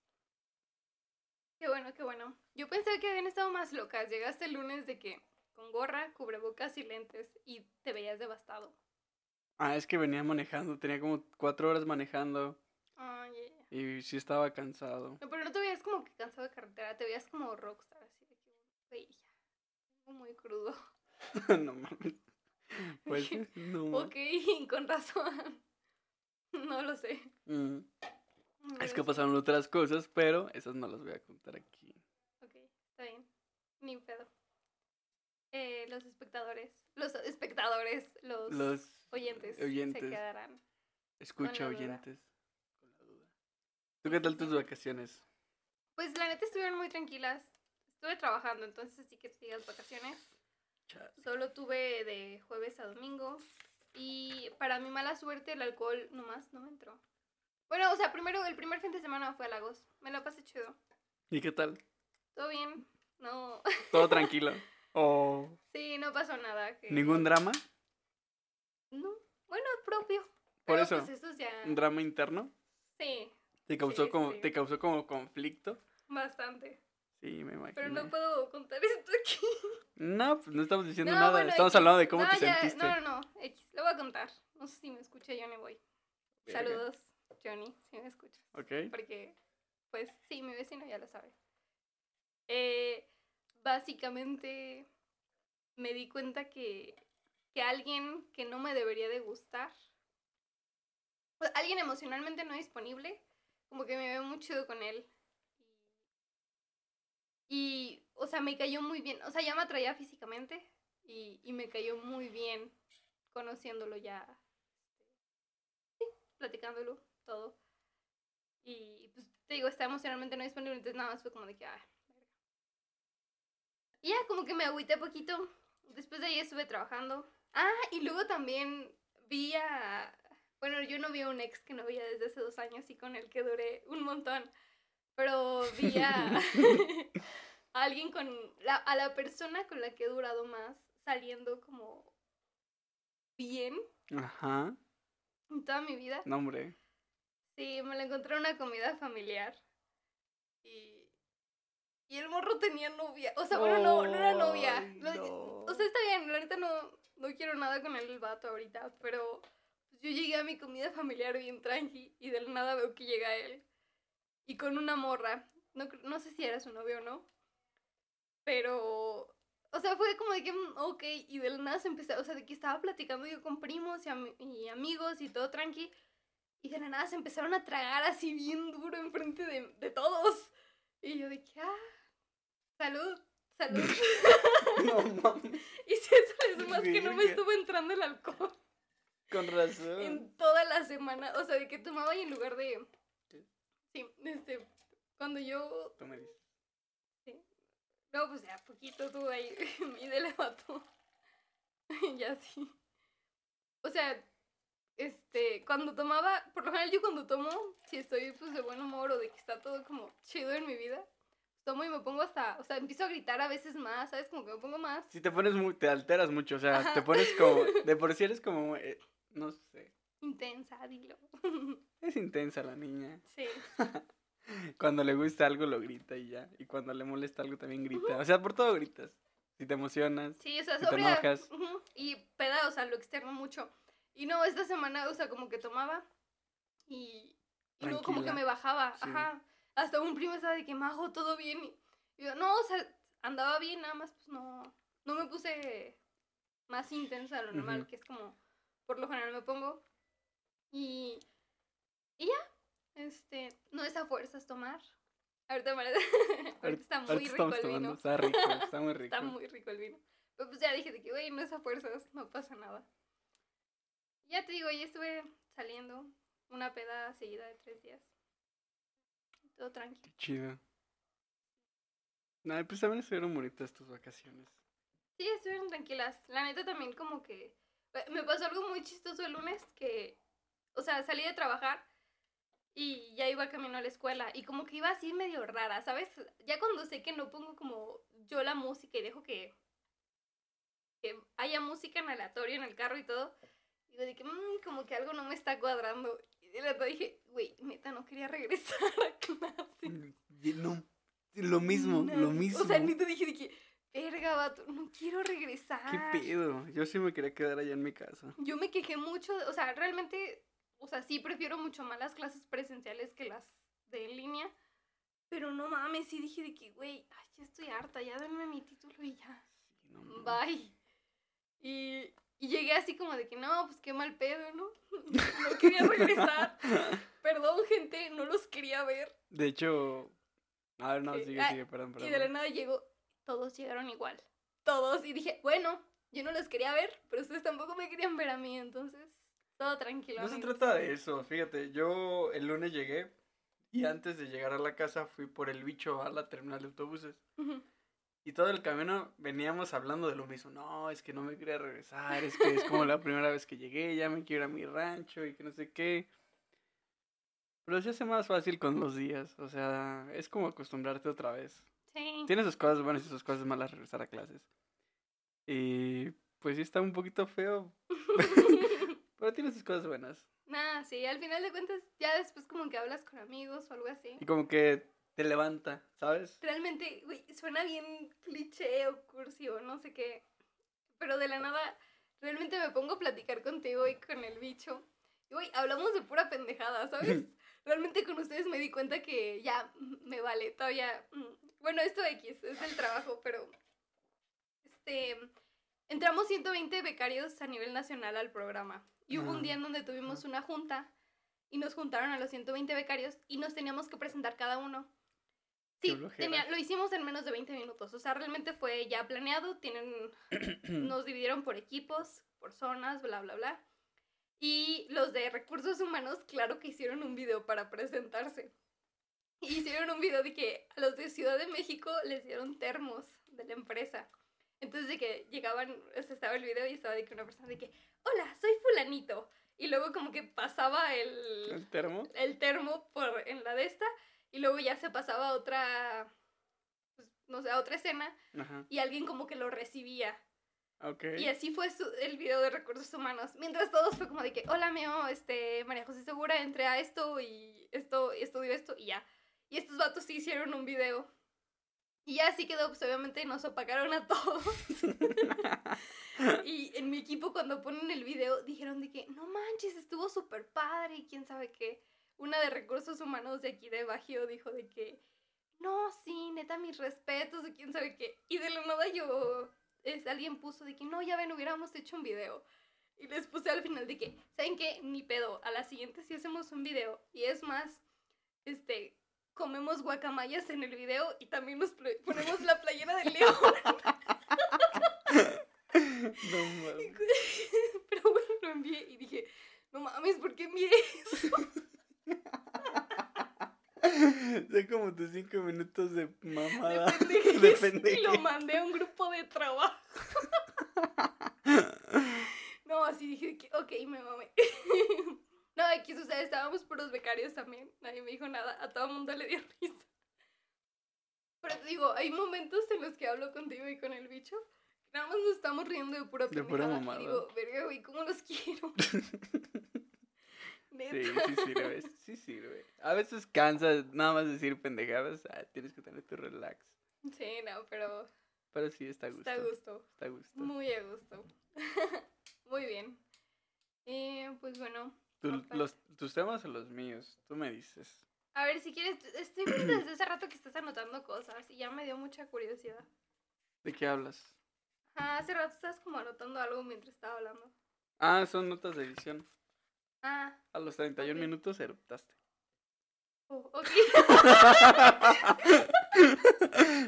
Qué bueno, qué bueno. Yo pensé que habían estado más locas. Llegaste el lunes de que con gorra, cubrebocas y lentes y te veías devastado. Ah, es que venía manejando, tenía como cuatro horas manejando Ay, y sí estaba cansado. No, pero no te veías como que cansado de carretera, te veías como rockstar, así de que, güey, ya, muy crudo. no mames. Pues no. Ok, con razón. No lo sé. Mm. Es que pasaron otras cosas, pero esas no las voy a contar aquí. Ok, está bien. Ni pedo. Eh, los espectadores, los espectadores, los, Los oyentes, se oyentes. quedarán. Escucha Con oyentes. Con la duda. ¿Tú qué tal tus vacaciones? Pues la neta estuvieron muy tranquilas. Estuve trabajando, entonces sí que digas vacaciones. Chale. Solo tuve de jueves a domingo. Y para mi mala suerte, el alcohol nomás no me entró. Bueno, o sea, primero, el primer fin de semana fue a Lagos. Me lo pasé chido. ¿Y qué tal? Todo bien. No. ¿Todo tranquilo? ¿O sí, no pasó nada. que- ningún drama? No. Bueno, propio. Por Pero, eso, Pues ya. ¿Un drama interno? Sí, ¿Te causó, Sí, como, sí. ¿Te causó como conflicto? bastante. Sí, me imagino. Pero no puedo contar esto aquí. No, pues no estamos diciendo No, nada. bueno, estamos X. hablando de cómo No, te ya, sentiste. No, no, no. X. Lo voy a contar. No sé si me escucha Johnny Boy. Verga. Saludos, Johnny, si me escuchas. Ok. Porque, pues, sí, mi vecino ya lo sabe. Eh, básicamente, me di cuenta que, que alguien que no me debería de gustar, pues, alguien emocionalmente no disponible, como que me veo muy chido con él. Y, o sea, me cayó muy bien. O sea, ya me atraía físicamente y, y me cayó muy bien conociéndolo ya. Sí, platicándolo, todo. Y pues te digo, está emocionalmente no disponible, entonces nada más fue como de que, ah. Y ya como que me agüité poquito. Después de ahí estuve trabajando. Ah, y luego también vi a. Bueno, yo no vi a un ex que no veía desde hace dos años y con el que duré un montón. Pero vi a, a alguien con. La, a la persona con la que he durado más saliendo como bien Ajá. en toda mi vida. No, hombre. Sí, me la encontré en una comida familiar. Y, y el morro tenía novia. O sea, bueno, no, no era novia. No. O sea, está bien, neta no, no quiero nada con el vato ahorita, pero pues, yo llegué a mi comida familiar bien tranqui y de la nada veo que llega él. Y con una morra. No, no sé si era su novio o no. Pero, o sea, fue como de que, mm, ok, y de la nada se empezó, o sea, de que estaba platicando yo con primos y, ami- y amigos y todo tranqui. Y de la nada se empezaron a tragar así bien duro enfrente de, de todos. Y yo de que, ah, salud, salud. No mames. y si eso le sumas que no me estuvo entrando el alcohol Con razón. en toda la semana. O sea, de que tomaba y en lugar de... ¿Qué? Sí, este, cuando yo... Tú me dices. No, pues ya, poquito tú ahí, y de le mató. ya sí. O sea, este, cuando tomaba, por lo general yo cuando tomo, si estoy pues de buen humor o de que está todo como chido en mi vida, tomo y me pongo hasta, o sea, empiezo a gritar a veces más, ¿sabes? Como que me pongo más. Si te pones muy, te alteras mucho, o sea, Ajá. te pones como, de por sí eres como, eh, no sé, Intensa, dilo. es intensa la niña. sí. Cuando le gusta algo lo grita y ya, y cuando le molesta algo también grita, o sea, por todo gritas. Si te emocionas, Sí, o sea, Si te enojas. Y peda, o sea, lo externo mucho. Y no, esta semana, o sea, como que tomaba y, y luego como que me bajaba. Sí. Ajá. Hasta un primo estaba de que majo, todo bien. Y yo, no, o sea, andaba bien, nada más, pues no. No me puse más intensa de lo normal, que es como por lo general me pongo. Y, y ya. Este, no es a fuerzas tomar. Ahorita, ahorita está muy ahorita rico el tomando, vino. está rico, está muy rico. Está muy rico el vino. Pero pues ya dije de que, güey, no es a fuerzas, no pasa nada. Ya te digo, ya estuve saliendo una peda seguida de tres días. Todo tranquilo. Qué chido. Nah, pues también estuvieron bonitas tus vacaciones. Sí, estuvieron tranquilas. La neta también como que... eh, Me pasó algo muy chistoso el lunes que... O sea, salí de trabajar y ya iba camino a la escuela y como que iba así medio rara, ¿sabes? Ya cuando sé que no pongo como yo la música y dejo que... Que haya música en aleatorio en el carro y todo. Digo de que "Mm, como que algo no me está cuadrando. Y de la dije, güey, neta, no quería regresar a clase. Y No, lo mismo, lo mismo. O sea, neta dije de que, verga, vato, no quiero regresar. ¿Qué pedo? Yo sí me quería quedar allá en mi casa. Yo me quejé mucho, o sea, realmente, o sea, sí prefiero mucho más las clases presenciales que las de en línea. Pero no mames, sí dije de que, güey, ay, ya estoy harta, ya denme mi título y ya. Sí, no mames. Bye. Y, y llegué así como de que, no, pues qué mal pedo, ¿no? No quería regresar. Perdón, gente, no los quería ver. De hecho. A ver, no, Eh, sigue, ah, sigue, perdón, perdón. Y de la nada llegó, todos llegaron igual. Todos. Y dije, bueno, yo no los quería ver, pero ustedes tampoco me querían ver a mí, entonces, todo tranquilo. No se trata de eso, fíjate, yo el lunes llegué y antes de llegar a la casa fui por el bicho a la terminal de autobuses. Ujú. Y todo el camino veníamos hablando de lo mismo. No, es que no me quería regresar, es que es como la primera vez que llegué, ya me quiero ir a mi rancho y que no sé qué. Pero se hace más fácil con los días, o sea, es como acostumbrarte otra vez. Sí. Tiene sus cosas buenas y sus cosas malas regresar a clases. Y pues sí está un poquito feo, pero tiene sus cosas buenas. Nah, sí, al final de cuentas, ya después como que hablas con amigos o algo así. Y como que te levanta, ¿sabes? Realmente, güey, suena bien cliché o cursi o no sé qué. Pero de la nada, realmente me pongo a platicar contigo y con el bicho. Y, güey, hablamos de pura pendejada, ¿sabes? Realmente con ustedes me di cuenta que ya me vale, todavía. mm, Bueno, esto X, es el trabajo, pero. Este. Entramos 120 becarios a nivel nacional al programa. Y hubo un día en donde tuvimos una junta y nos juntaron a los 120 becarios y nos teníamos que presentar cada uno. Sí, tenía- lo hicimos en menos de 20 minutos. O sea, realmente fue ya planeado. Tienen, nos dividieron por equipos, por zonas, bla, bla, bla. Y los de recursos humanos, claro que hicieron un video para presentarse. Hicieron un video de que a los de Ciudad de México les dieron termos de la empresa. Entonces de que llegaban, o sea, estaba el video y estaba de que una persona de que, hola, soy fulanito. Y luego como que pasaba el, ¿El termo? el termo por en la de esta y luego ya se pasaba a otra pues, no sé a otra escena Ajá. y alguien como que lo recibía Ok. y así fue su- el video de recursos humanos mientras todos fue como de que hola meo este María José Segura entré a esto y esto y estudió esto y ya y estos vatos sí hicieron un video y ya así quedó pues obviamente nos apagaron a todos y en mi equipo cuando ponen el video dijeron de que no manches, estuvo súper padre y quién sabe qué. Una de recursos humanos de aquí de Bajío dijo de que no, sí, neta, mis respetos y quién sabe qué. Y de la nada yo, es, alguien puso de que no, ya ven, hubiéramos hecho un video. Y les puse al final de que, ¿saben qué? Ni pedo, a la siguiente sí hacemos un video. Y es más, este, comemos guacamayas en el video y también nos ponemos la playera del león. no mames. Pero bueno, lo envié y dije, no mames, ¿por qué envié eso? Sé como tus cinco minutos de mamada. De Y pendejez. lo mandé a un grupo de trabajo. No, así dije que, ok, me mamé. No, aquí, o sea, estábamos puros becarios también. Nadie me dijo nada. A todo el mundo le dio risa. Pero te digo, hay momentos en los que hablo contigo y con el bicho. que Nada más nos estamos riendo de pura De pura pendejada. mamada. Y digo, verga, güey, ¿cómo los quiero? Sí, Neta. sí sirve, sí sirve. A veces cansa nada más decir pendejadas. ah, tienes que tener tu relax. Sí, no, pero Pero sí está a gusto. está a gusto. Está a gusto. Muy a gusto. Muy bien. Eh, pues bueno. Tú- aparte- los, ¿Tus temas o los míos? Tú me dices. A ver, si quieres, estoy viendo desde hace rato que estás anotando cosas y ya me dio mucha curiosidad. ¿De qué hablas? Ah, hace rato estás como anotando algo mientras estaba hablando. Ah, son notas de edición. Ah, A los 31 Ok. minutos eruptaste. oh, ok.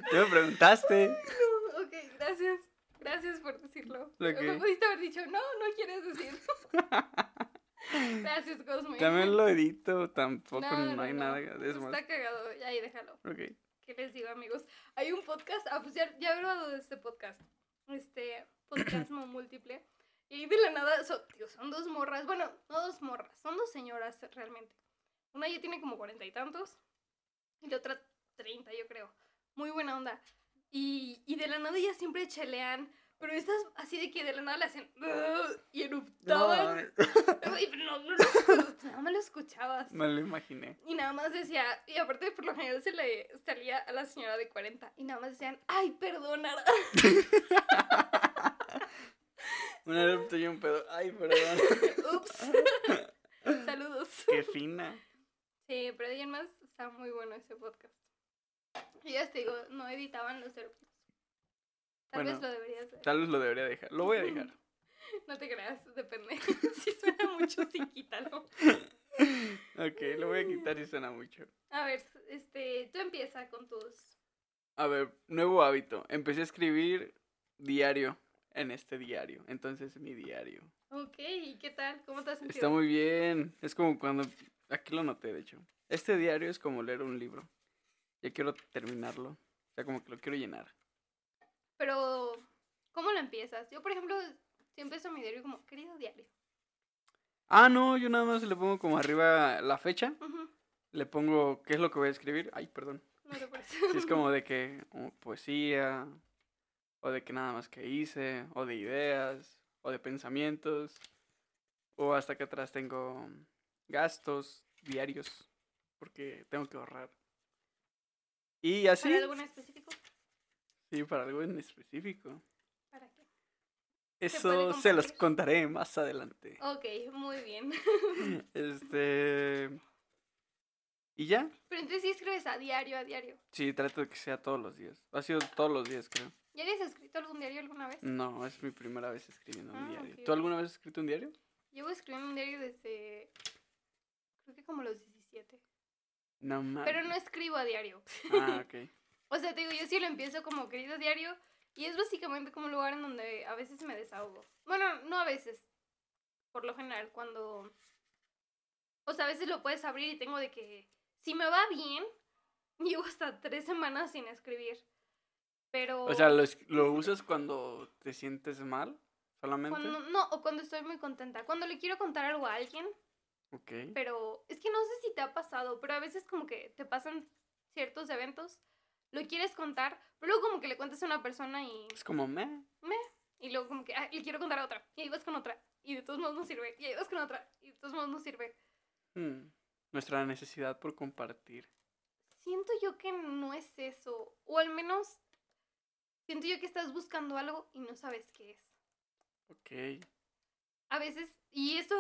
¿Qué me preguntaste? ok, gracias. Gracias por decirlo. Ok. Me pudiste haber dicho, no, no quieres decir. gracias, Cosme. También lo edito, tampoco No, no, no, hay no. nada. Es más. Está cagado, ahí déjalo. Ok. ¿Qué les digo, amigos? Hay un podcast, ah, pues ya, ya he grabado de este podcast, este podcasmo múltiple, y ahí de la nada, son, digo, son dos morras, bueno, no dos morras, son dos señoras realmente. Una ya tiene como cuarenta y tantos, y la otra treinta, yo creo. Muy buena onda. Y, y de la nada ellas siempre chelean, pero estas así de que de la nada le hacen y No, eruptaban. no, no, escu- nada más lo escuchabas. me lo imaginé. Y nada más decía, y aparte por lo general se le salía a la señora de 40 y nada más decían, ay, perdona. Un erupto y un pedo. Ay, perdón. Ups. Saludos. Qué fina. Sí, pero de más está muy bueno ese podcast. Y ya te digo, no editaban los eruptos. Tal Bueno, vez lo deberías hacer. Tal vez lo debería dejar. Lo voy a dejar. No te creas, depende. si suena mucho, sí, quítalo. Ok, lo voy a quitar y suena mucho. A ver, este, tú empieza con tus... A ver, nuevo hábito. Empecé a escribir diario en este diario. Entonces, mi diario. Ok, ¿y qué tal? ¿Cómo te has sentido? Está muy bien. Es como cuando... Aquí lo noté, de hecho. Este diario es como leer un libro. Ya quiero terminarlo. O sea, como que lo quiero llenar. Pero, ¿cómo lo empiezas? Yo, por ejemplo, si empiezo mi diario como, querido diario. Ah, no, yo nada más le pongo como arriba la fecha. Le pongo qué es lo que voy a escribir. Ay, perdón. No te. Si es como de que oh, poesía, o de que nada más que hice, o de ideas, o de pensamientos, o hasta que atrás tengo gastos diarios, porque tengo que ahorrar. Y así, ¿Para algo en específico? sí, para algo en específico. ¿Para qué? Eso se los contaré más adelante. Ok, muy bien. Este... ¿Y ya? Pero entonces sí escribes a diario, a diario. Sí, trato de que sea todos los días. Ha sido todos los días, creo. ¿Ya habías escrito algún diario alguna vez? No, es mi primera vez escribiendo un Ah, diario. ¿Tú alguna vez has escrito un diario? Llevo escribiendo un diario desde, creo que como los 17. No mames. Pero no escribo a diario. Ah, ok. O sea, te digo, yo sí lo empiezo como querido diario y es básicamente como un lugar en donde a veces me desahogo. Bueno, no a veces. Por lo general, cuando... O sea, a veces lo puedes abrir y tengo de que si me va bien, llevo hasta tres semanas sin escribir. Pero... O sea, ¿lo, lo usas cuando te sientes mal? ¿Solamente? cuando, no, o cuando estoy muy contenta. Cuando le quiero contar algo a alguien, Ok. pero es que no sé si te ha pasado, pero a veces como que te pasan ciertos eventos, lo quieres contar, pero luego como que le cuentas a una persona y, Es como, me. y luego como que, ah, le quiero contar a otra, y ahí vas con otra, y de todos modos no sirve, y ahí vas con otra, y de todos modos no sirve. Hmm, Nuestra necesidad por compartir. Siento yo que no es eso, o al menos siento yo que estás buscando algo y no sabes qué es. Ok. a veces, y esto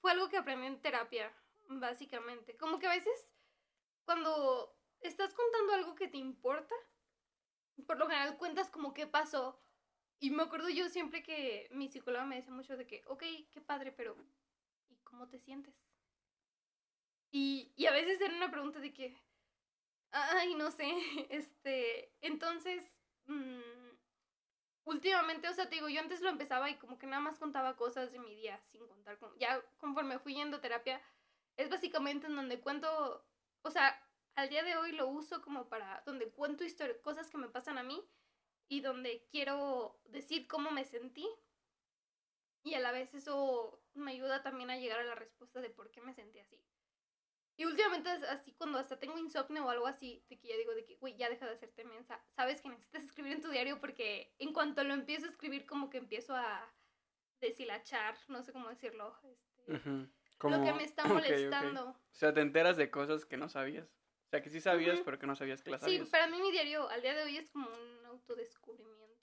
fue algo que aprendí en terapia, básicamente. Como que a veces, cuando estás contando algo que te importa, por lo general cuentas como qué pasó. Y me acuerdo yo siempre que mi psicóloga me decía mucho de que, ok, qué padre, pero ¿y cómo te sientes? Y, y a veces era una pregunta de que, ay, no sé, este, entonces, mm, últimamente, o sea, te digo, yo antes lo empezaba y como que nada más contaba cosas de mi día, sin contar, con, ya conforme fui yendo a terapia, es básicamente en donde cuento, o sea, al día de hoy lo uso como para, donde cuento cosas que me pasan a mí y donde quiero decir cómo me sentí. Y a la vez eso me ayuda también a llegar a la respuesta de por qué me sentí así. Y últimamente es así cuando hasta tengo insomnio o algo así, de que ya digo de que, güey, ya deja de hacerte mensa. Sabes que necesitas escribir en tu diario porque en cuanto lo empiezo a escribir como que empiezo a deshilachar, no sé cómo decirlo, este, lo que me está molestando. O sea, te enteras de cosas que no sabías. O sea, que sí sabías, pero que no sabías que las Sí, sabías. para mí mi diario al día de hoy es como un autodescubrimiento.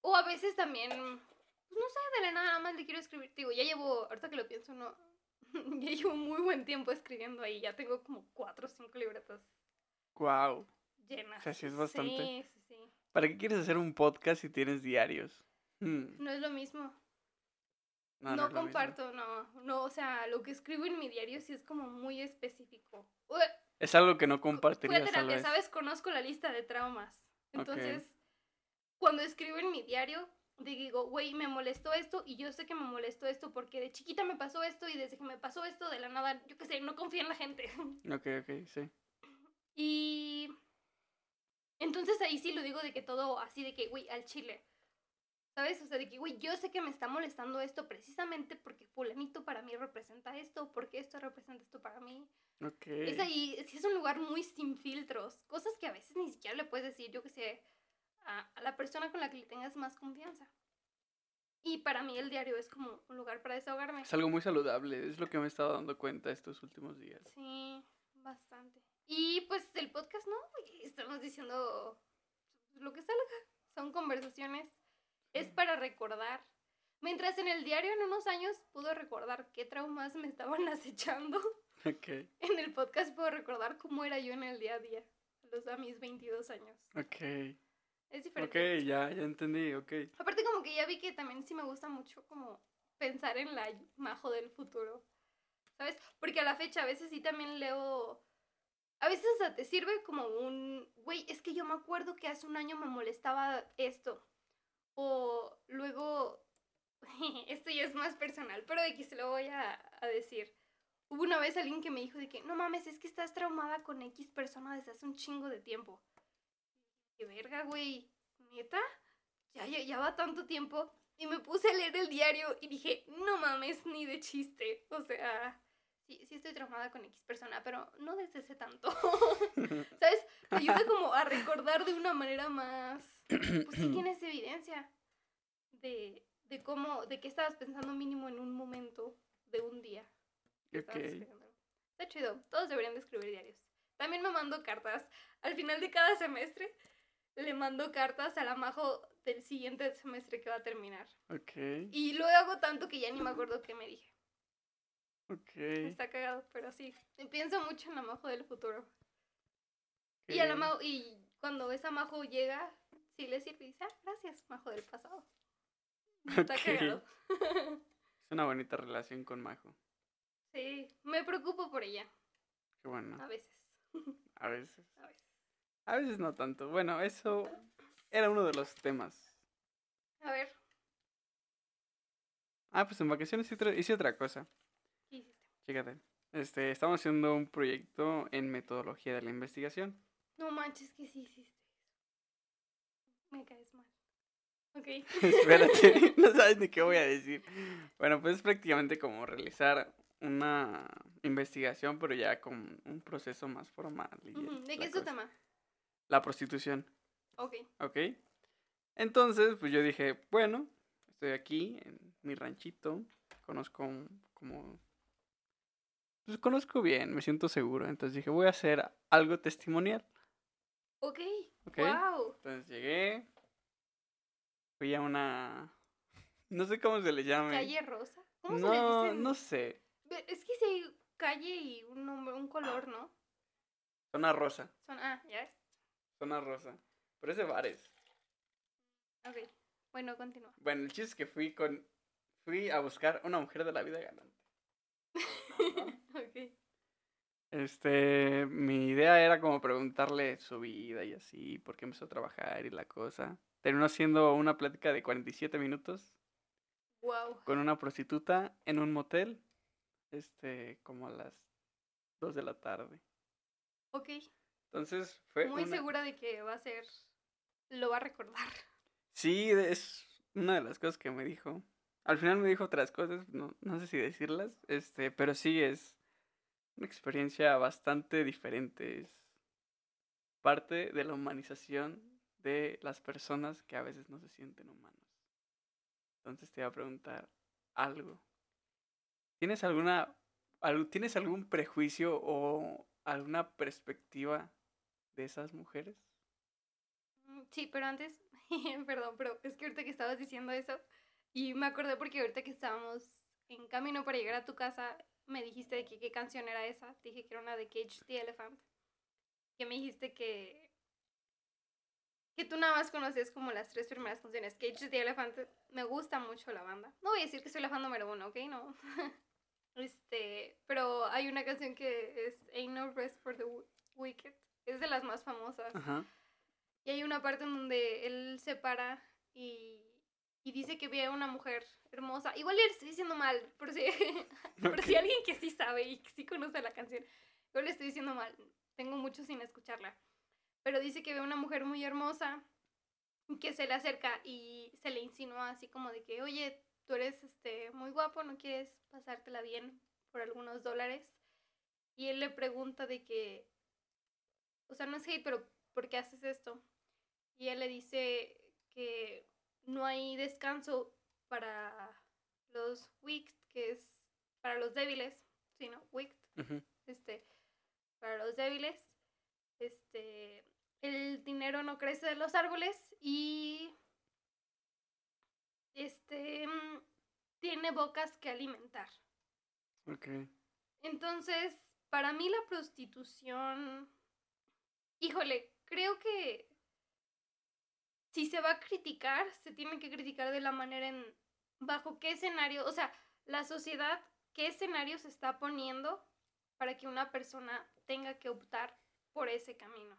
O a veces también, pues no sé, de la nada, nada más le quiero escribir. Digo, ya llevo, ahorita que lo pienso, no, ya llevo muy buen tiempo escribiendo ahí. Ya tengo como cuatro o cinco libretas Wow. llenas. O sea, sí es bastante. Sí, sí, sí. ¿Para qué quieres hacer un podcast si tienes diarios? Hmm, No es lo mismo. No, No, no es lo mismo. comparto, no. No, o sea, lo que escribo en mi diario sí es como muy específico. Es algo que no compartirías, terapia. ¿sabes? Conozco la lista de traumas. Entonces, cuando escribo en mi diario, digo, güey, me molestó esto y yo sé que me molestó esto porque de chiquita me pasó esto y desde que me pasó esto de la nada, yo qué sé, no confío en la gente. Ok, ok, sí. y entonces ahí sí lo digo de que todo así de que, güey, al chile. ¿Sabes? O sea, de que, güey, yo sé que me está molestando esto precisamente porque fulanito para mí representa esto, porque esto representa esto para mí. Ok. Es ahí, sí es un lugar muy sin filtros. Cosas que a veces ni siquiera le puedes decir, yo que sé, a, a la persona con la que le tengas más confianza. Y para mí el diario es como un lugar para desahogarme. Es algo muy saludable, es lo que me he estado dando cuenta estos últimos días. Sí, bastante. Y pues el podcast, ¿no? Estamos diciendo lo que salga. Son conversaciones. Es para recordar. Mientras en el diario en unos años puedo recordar qué traumas me estaban acechando. Ok, En el podcast puedo recordar cómo era yo en el día a día, a los a mis 22 años. ok. Es Ok, diferente. ya, ya entendí, ok. Aparte como que ya vi que también sí me gusta mucho como pensar en la Majo del futuro. ¿sabes? Porque a la fecha a veces sí también leo, a veces hasta te sirve como un, güey, es que yo me acuerdo que hace un año me molestaba esto. O luego, esto ya es más personal, pero de que se lo voy a, a decir. Hubo una vez alguien que me dijo de que, no mames, es que estás traumada con X persona desde hace un chingo de tiempo. Qué verga, güey. ¿Neta? Ya, ya, ya va tanto tiempo. Y me puse a leer el diario y dije, no mames, ni de chiste. O sea, sí, sí estoy traumada con X persona, pero no desde hace tanto. ¿Sabes? Te ayuda como a recordar de una manera más... Pues sí tienes evidencia de, de cómo, de qué estabas pensando mínimo en un momento de un día. que estabas Ok. escribiendo. Está chido. Todos deberían de escribir diarios. También me mando cartas. Al final de cada semestre le mando cartas a la Majo del siguiente semestre que va a terminar. Ok, Y lo hago tanto que ya ni me acuerdo qué me dije. ok. Está cagado, pero sí. Pienso mucho en la Majo del futuro. Y, a la. Majo, y cuando esa Majo llega, sí le sirve y dice, ah, gracias, Majo del pasado. Está cagado. Es una bonita relación con Majo. sí, me preocupo por ella, Qué bueno. a veces. A veces. A veces. A veces no tanto. Bueno, eso era uno de los temas. A ver, Ah, pues en vacaciones hice otra, hice otra cosa. ¿qué hiciste? Fíjate. Este, estamos haciendo un proyecto en metodología de la investigación. No manches que sí hiciste. Me caes mal. Ok. Espérate, no sabes ni qué voy a decir. Bueno, pues es prácticamente como realizar una investigación, pero ya con un proceso más formal. y ¿De qué es tu tema? La prostitución, Ok. ¿ok? Entonces, pues yo dije, bueno, estoy aquí en mi ranchito, conozco como... Pues conozco bien, me siento seguro. Entonces dije, voy a hacer algo testimonial, Ok. ¿ok? Wow. Entonces llegué, fui a una... No sé cómo se le llame. Calle rosa. ¿Cómo se le No, dice? no sé. Es que si hay calle y un nombre, un color, ¿no? Zona rosa. Ah, ya ves. Zona rosa. Pero es de bares. Ok. Bueno, continúa. Bueno, el chiste es que fui con. Fui a buscar una mujer de la vida galante. ok. Este. Mi idea era como preguntarle su vida y así, por qué empezó a trabajar y la cosa. Terminó siendo una plática de 47 minutos Wow. con una prostituta en un motel. Este, como a las 2 de la tarde. Ok. Entonces fue. Muy una- segura de que va a ser. Lo va a recordar. Sí, es una de las cosas que me dijo. Al final me dijo otras cosas, no, no sé si decirlas, este, pero sí es una experiencia bastante diferente. Es parte de la humanización de las personas que a veces no se sienten humanos. Entonces te iba a preguntar algo. ¿Tienes alguna, algo, ¿tienes algún prejuicio o alguna perspectiva de esas mujeres? Mm, Sí, pero antes, perdón, pero es que ahorita que estabas diciendo eso, y me acordé porque ahorita que estábamos en camino para llegar a tu casa, me dijiste de que qué canción era esa. Te dije que era una de Cage the Elephant. Que me dijiste que. Que tú nada más conoces como las tres primeras canciones. Cage the Elephant, me gusta mucho la banda. No voy a decir que soy la fan número uno, ¿ok? No. este. Pero hay una canción que es Ain't No Rest for the Wi- Wicked. Es de las más famosas. Ajá. Y hay una parte en donde él se para y, y dice que ve a una mujer hermosa. Igual le estoy diciendo mal, por si, por si alguien que sí sabe y que sí conoce la canción. Yo le estoy diciendo mal. Tengo mucho sin escucharla. Pero dice que ve a una mujer muy hermosa que se le acerca y se le insinúa así como de que, oye, tú eres este, muy guapo, ¿no quieres pasártela bien por algunos dólares? Y él le pregunta de que, o sea, no es hate, pero ¿por qué haces esto? Y él le dice que no hay descanso para los wicked, que es para los débiles, ¿sí, no? Wicked, Ujú. este, para los débiles, este, el dinero no crece de los árboles y, este, mm, tiene bocas que alimentar. Ok. Entonces, para mí la prostitución, híjole, creo que si se va a criticar, se tiene que criticar de la manera en bajo qué escenario, o sea, la sociedad qué escenario se está poniendo para que una persona tenga que optar por ese camino.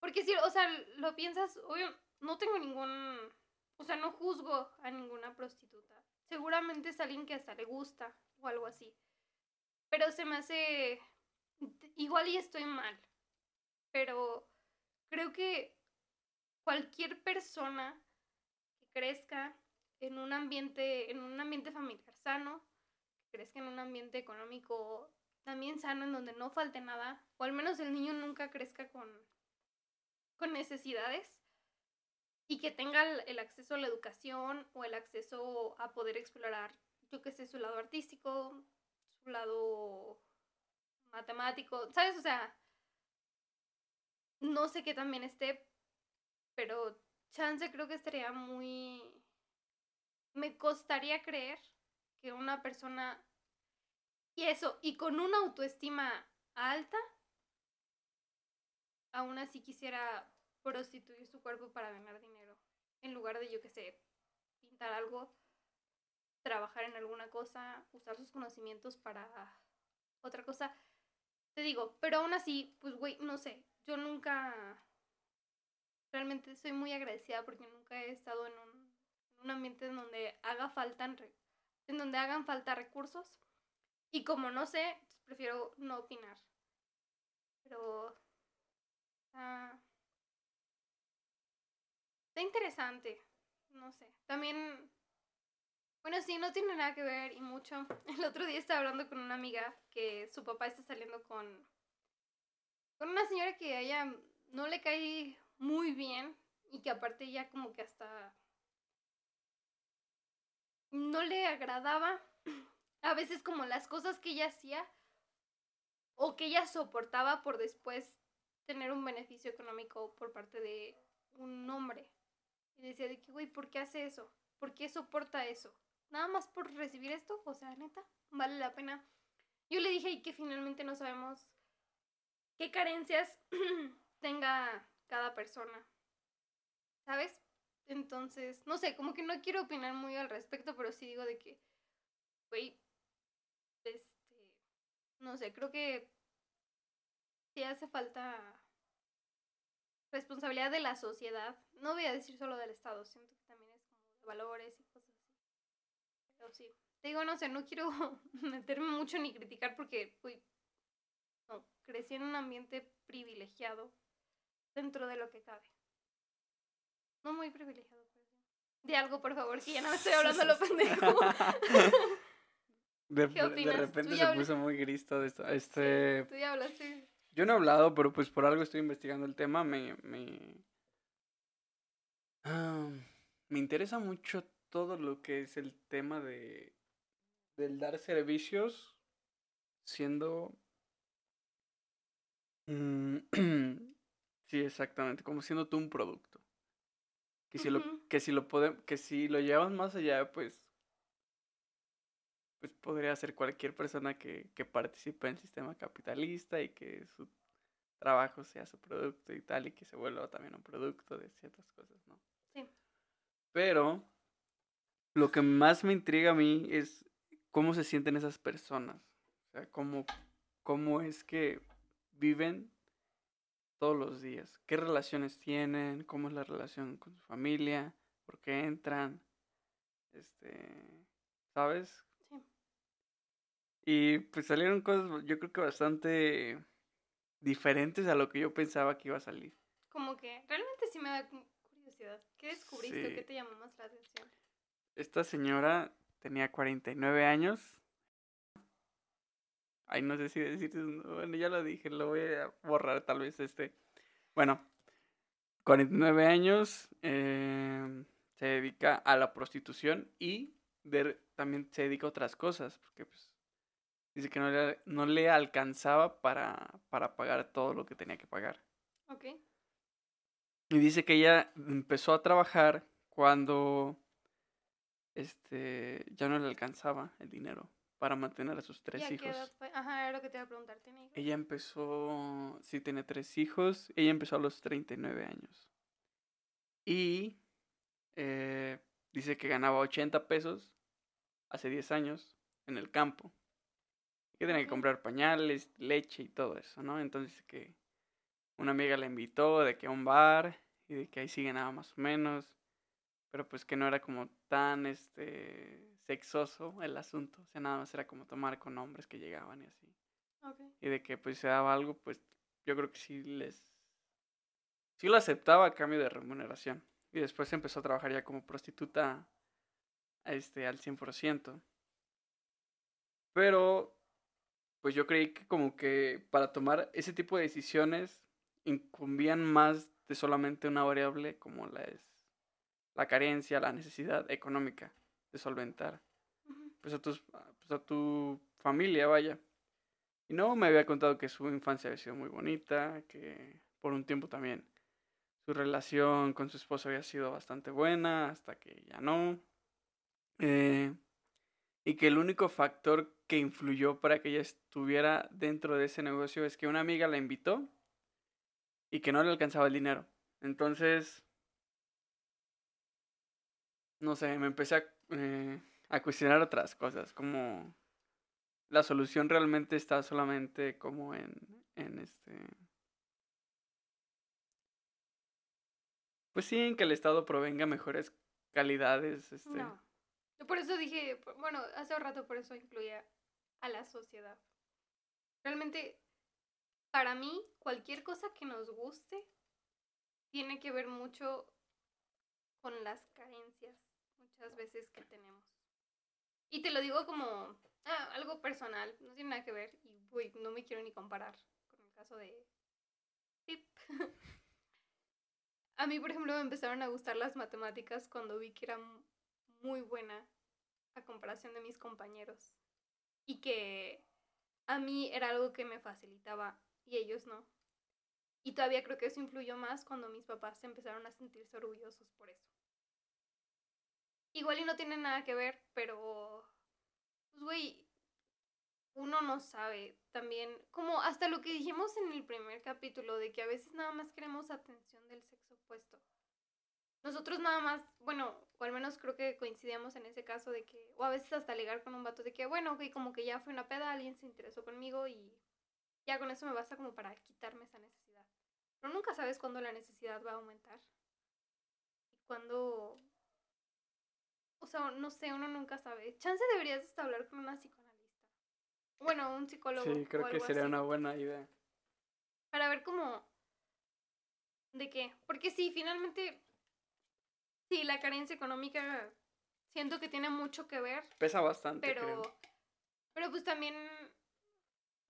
Porque si, o sea, lo piensas, obvio, no tengo ningún, o sea, no juzgo a ninguna prostituta. Seguramente es alguien que hasta le gusta o algo así. Pero se me hace, igual y estoy mal, pero creo que cualquier persona que crezca en un ambiente, en un ambiente familiar sano, que crezca en un ambiente económico también sano, en donde no falte nada, o al menos el niño nunca crezca con, con necesidades, y que tenga el, acceso a la educación o el acceso a poder explorar, yo qué sé, su lado artístico, su lado matemático, ¿sabes? O sea, no sé qué también esté, pero chance creo que estaría muy... Me costaría creer que una persona... Y eso, y con una autoestima alta, aún así quisiera prostituir su cuerpo para ganar dinero. En lugar de, yo qué sé, pintar algo, trabajar en alguna cosa, usar sus conocimientos para otra cosa. Te digo, pero aún así, pues, güey, no sé, yo nunca, realmente soy muy agradecida porque nunca he estado en un, ambiente en donde haga falta, en donde hagan falta recursos. Y como no sé, pues, prefiero no opinar. Pero... Ah, Está interesante. No sé. También. Bueno, sí, no tiene nada que ver y mucho. El otro día estaba hablando con una amiga que su papá está saliendo con. Con una señora que a ella no le cae muy bien y que aparte ya como que hasta. no le agradaba. A veces como las cosas que ella hacía o que ella soportaba por después tener un beneficio económico por parte de un hombre. Y decía de que, güey, ¿por qué hace eso? ¿Por qué soporta eso? Nada más por recibir esto, o sea, neta, vale la pena. Yo le dije y que finalmente no sabemos qué carencias tenga cada persona. ¿Sabes? Entonces, no sé, como que no quiero opinar muy al respecto, pero sí digo de que, güey, este, no sé, creo que sí hace falta responsabilidad de la sociedad. No voy a decir solo del Estado, siento que también es como de valores y cosas así. Pero sí. Te digo, no sé, no quiero meterme mucho ni criticar porque, no, crecí en un ambiente privilegiado dentro de lo que cabe. No muy privilegiado, pero De algo, por favor, que ya no me estoy hablando lo pendejo. De, de repente se puso muy gris todo esto. Este... tú ya hablaste. Yo no he hablado, pero pues por algo estoy investigando el tema. Me, me, ah, me interesa mucho todo lo que es el tema de del dar servicios siendo sí exactamente como siendo tú un producto que si lo que si lo podemos que si lo llevas más allá pues pues podría ser cualquier persona que, que participe en el sistema capitalista y que su trabajo sea su producto y tal, y que se vuelva también un producto de ciertas cosas, ¿no? Sí. Pero lo que más me intriga a mí es cómo se sienten esas personas. O sea, cómo, cómo es que viven todos los días. ¿Qué relaciones tienen? ¿Cómo es la relación con su familia? ¿Por qué entran? Este, ¿sabes? Y pues salieron cosas, yo creo que bastante diferentes a lo que yo pensaba que iba a salir. Como que realmente sí me da curiosidad. ¿Qué descubriste? ¿Qué te llamó más la atención? Esta señora tenía 49 años. Ay, no sé si decir, bueno, ya lo dije, lo voy a borrar tal vez este. Bueno, 49 años, eh, se dedica a la prostitución y también se dedica a otras cosas, porque pues Dice que no le, no le alcanzaba para, para pagar todo lo que tenía que pagar. Ok. Y dice que ella empezó a trabajar cuando este ya no le alcanzaba el dinero para mantener a sus tres ¿Y hijos. Qué edad fue? Ajá, era lo que te iba a preguntar. ¿Tiene hijos? Ella empezó, sí, tiene tres hijos. Ella empezó a los 39 años. Y eh, dice que ganaba 80 pesos hace 10 años en el campo. Que tenía que comprar pañales, leche y todo eso, ¿no? Entonces que una amiga la invitó de que a un bar y de que ahí sigue nada más o menos. Pero pues que no era como tan este sexoso el asunto. O sea, nada más era como tomar con hombres que llegaban y así. Y de que pues se daba algo, pues yo creo que sí les... Sí lo aceptaba a cambio de remuneración. Y después empezó a trabajar ya como prostituta este, al 100%. Pero pues yo creí que como que para tomar ese tipo de decisiones incumbían más de solamente una variable como la es la carencia, la necesidad económica de solventar pues a, tus, pues a tu familia, vaya. Y no, me había contado que su infancia había sido muy bonita, que por un tiempo también su relación con su esposo había sido bastante buena, hasta que ya no. Eh, y que el único factor que influyó para que ella estuviera dentro de ese negocio es que una amiga la invitó y que no le alcanzaba el dinero. Entonces, no sé, me empecé a, eh, a cuestionar otras cosas, como la solución realmente está solamente como en, en este... Pues sí, en que el Estado provenga mejores calidades, este... No. Por eso dije, bueno, hace un rato por eso incluía a la sociedad. Realmente, para mí, cualquier cosa que nos guste tiene que ver mucho con las carencias muchas veces que tenemos. Y te lo digo como ah, algo personal, no tiene nada que ver y no me quiero ni comparar con el caso de Pip. A mí, por ejemplo, me empezaron a gustar las matemáticas cuando vi que era mu- muy buena a comparación de mis compañeros. Y que a mí era algo que me facilitaba y ellos no. Y todavía creo que eso influyó más cuando mis papás empezaron a sentirse orgullosos por eso. Igual y no tiene nada que ver, pero... Pues, güey, uno no sabe también, como hasta lo que dijimos en el primer capítulo, de que a veces nada más queremos atención del sexo opuesto. Nosotros nada más, bueno, o al menos creo que coincidíamos en ese caso de que, o a veces hasta ligar con un vato de que, bueno, ok, como que ya fue una peda, alguien se interesó conmigo y ya con eso me basta como para quitarme esa necesidad. Pero nunca sabes cuándo la necesidad va a aumentar. Y cuándo... O sea, no sé, uno nunca sabe. Chance deberías hasta hablar con una psicoanalista. Bueno, un psicólogo. Sí, o creo que sería así una buena idea. para ver cómo de qué porque sí finalmente sí la carencia económica siento que tiene mucho que ver Pesa bastante, pero creo. pero pues también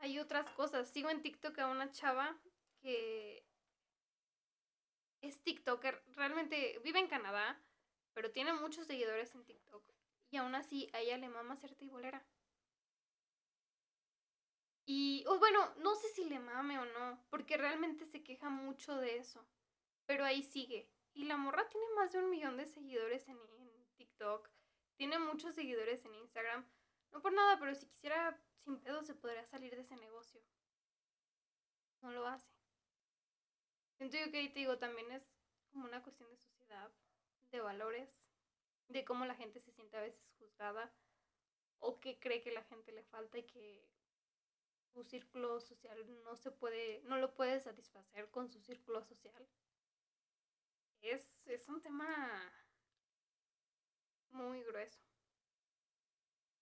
hay otras cosas sigo en TikTok a una chava que es TikToker realmente vive en Canadá pero tiene muchos seguidores en TikTok y aún así a ella le mama ser tibolera y, o bueno, no sé si le mame o no, porque realmente se queja mucho de eso. Pero ahí sigue. Y la morra tiene más de un millón de seguidores en, en TikTok. Tiene muchos seguidores en Instagram. No por nada, pero si quisiera sin pedo se podría salir de ese negocio. No lo hace. Siento yo que ahí te digo, también es como una cuestión de sociedad, de valores, de cómo la gente se siente a veces juzgada o que cree que la gente le falta y que su círculo social no se puede, no lo puede satisfacer con su círculo social. Es, es un tema muy grueso.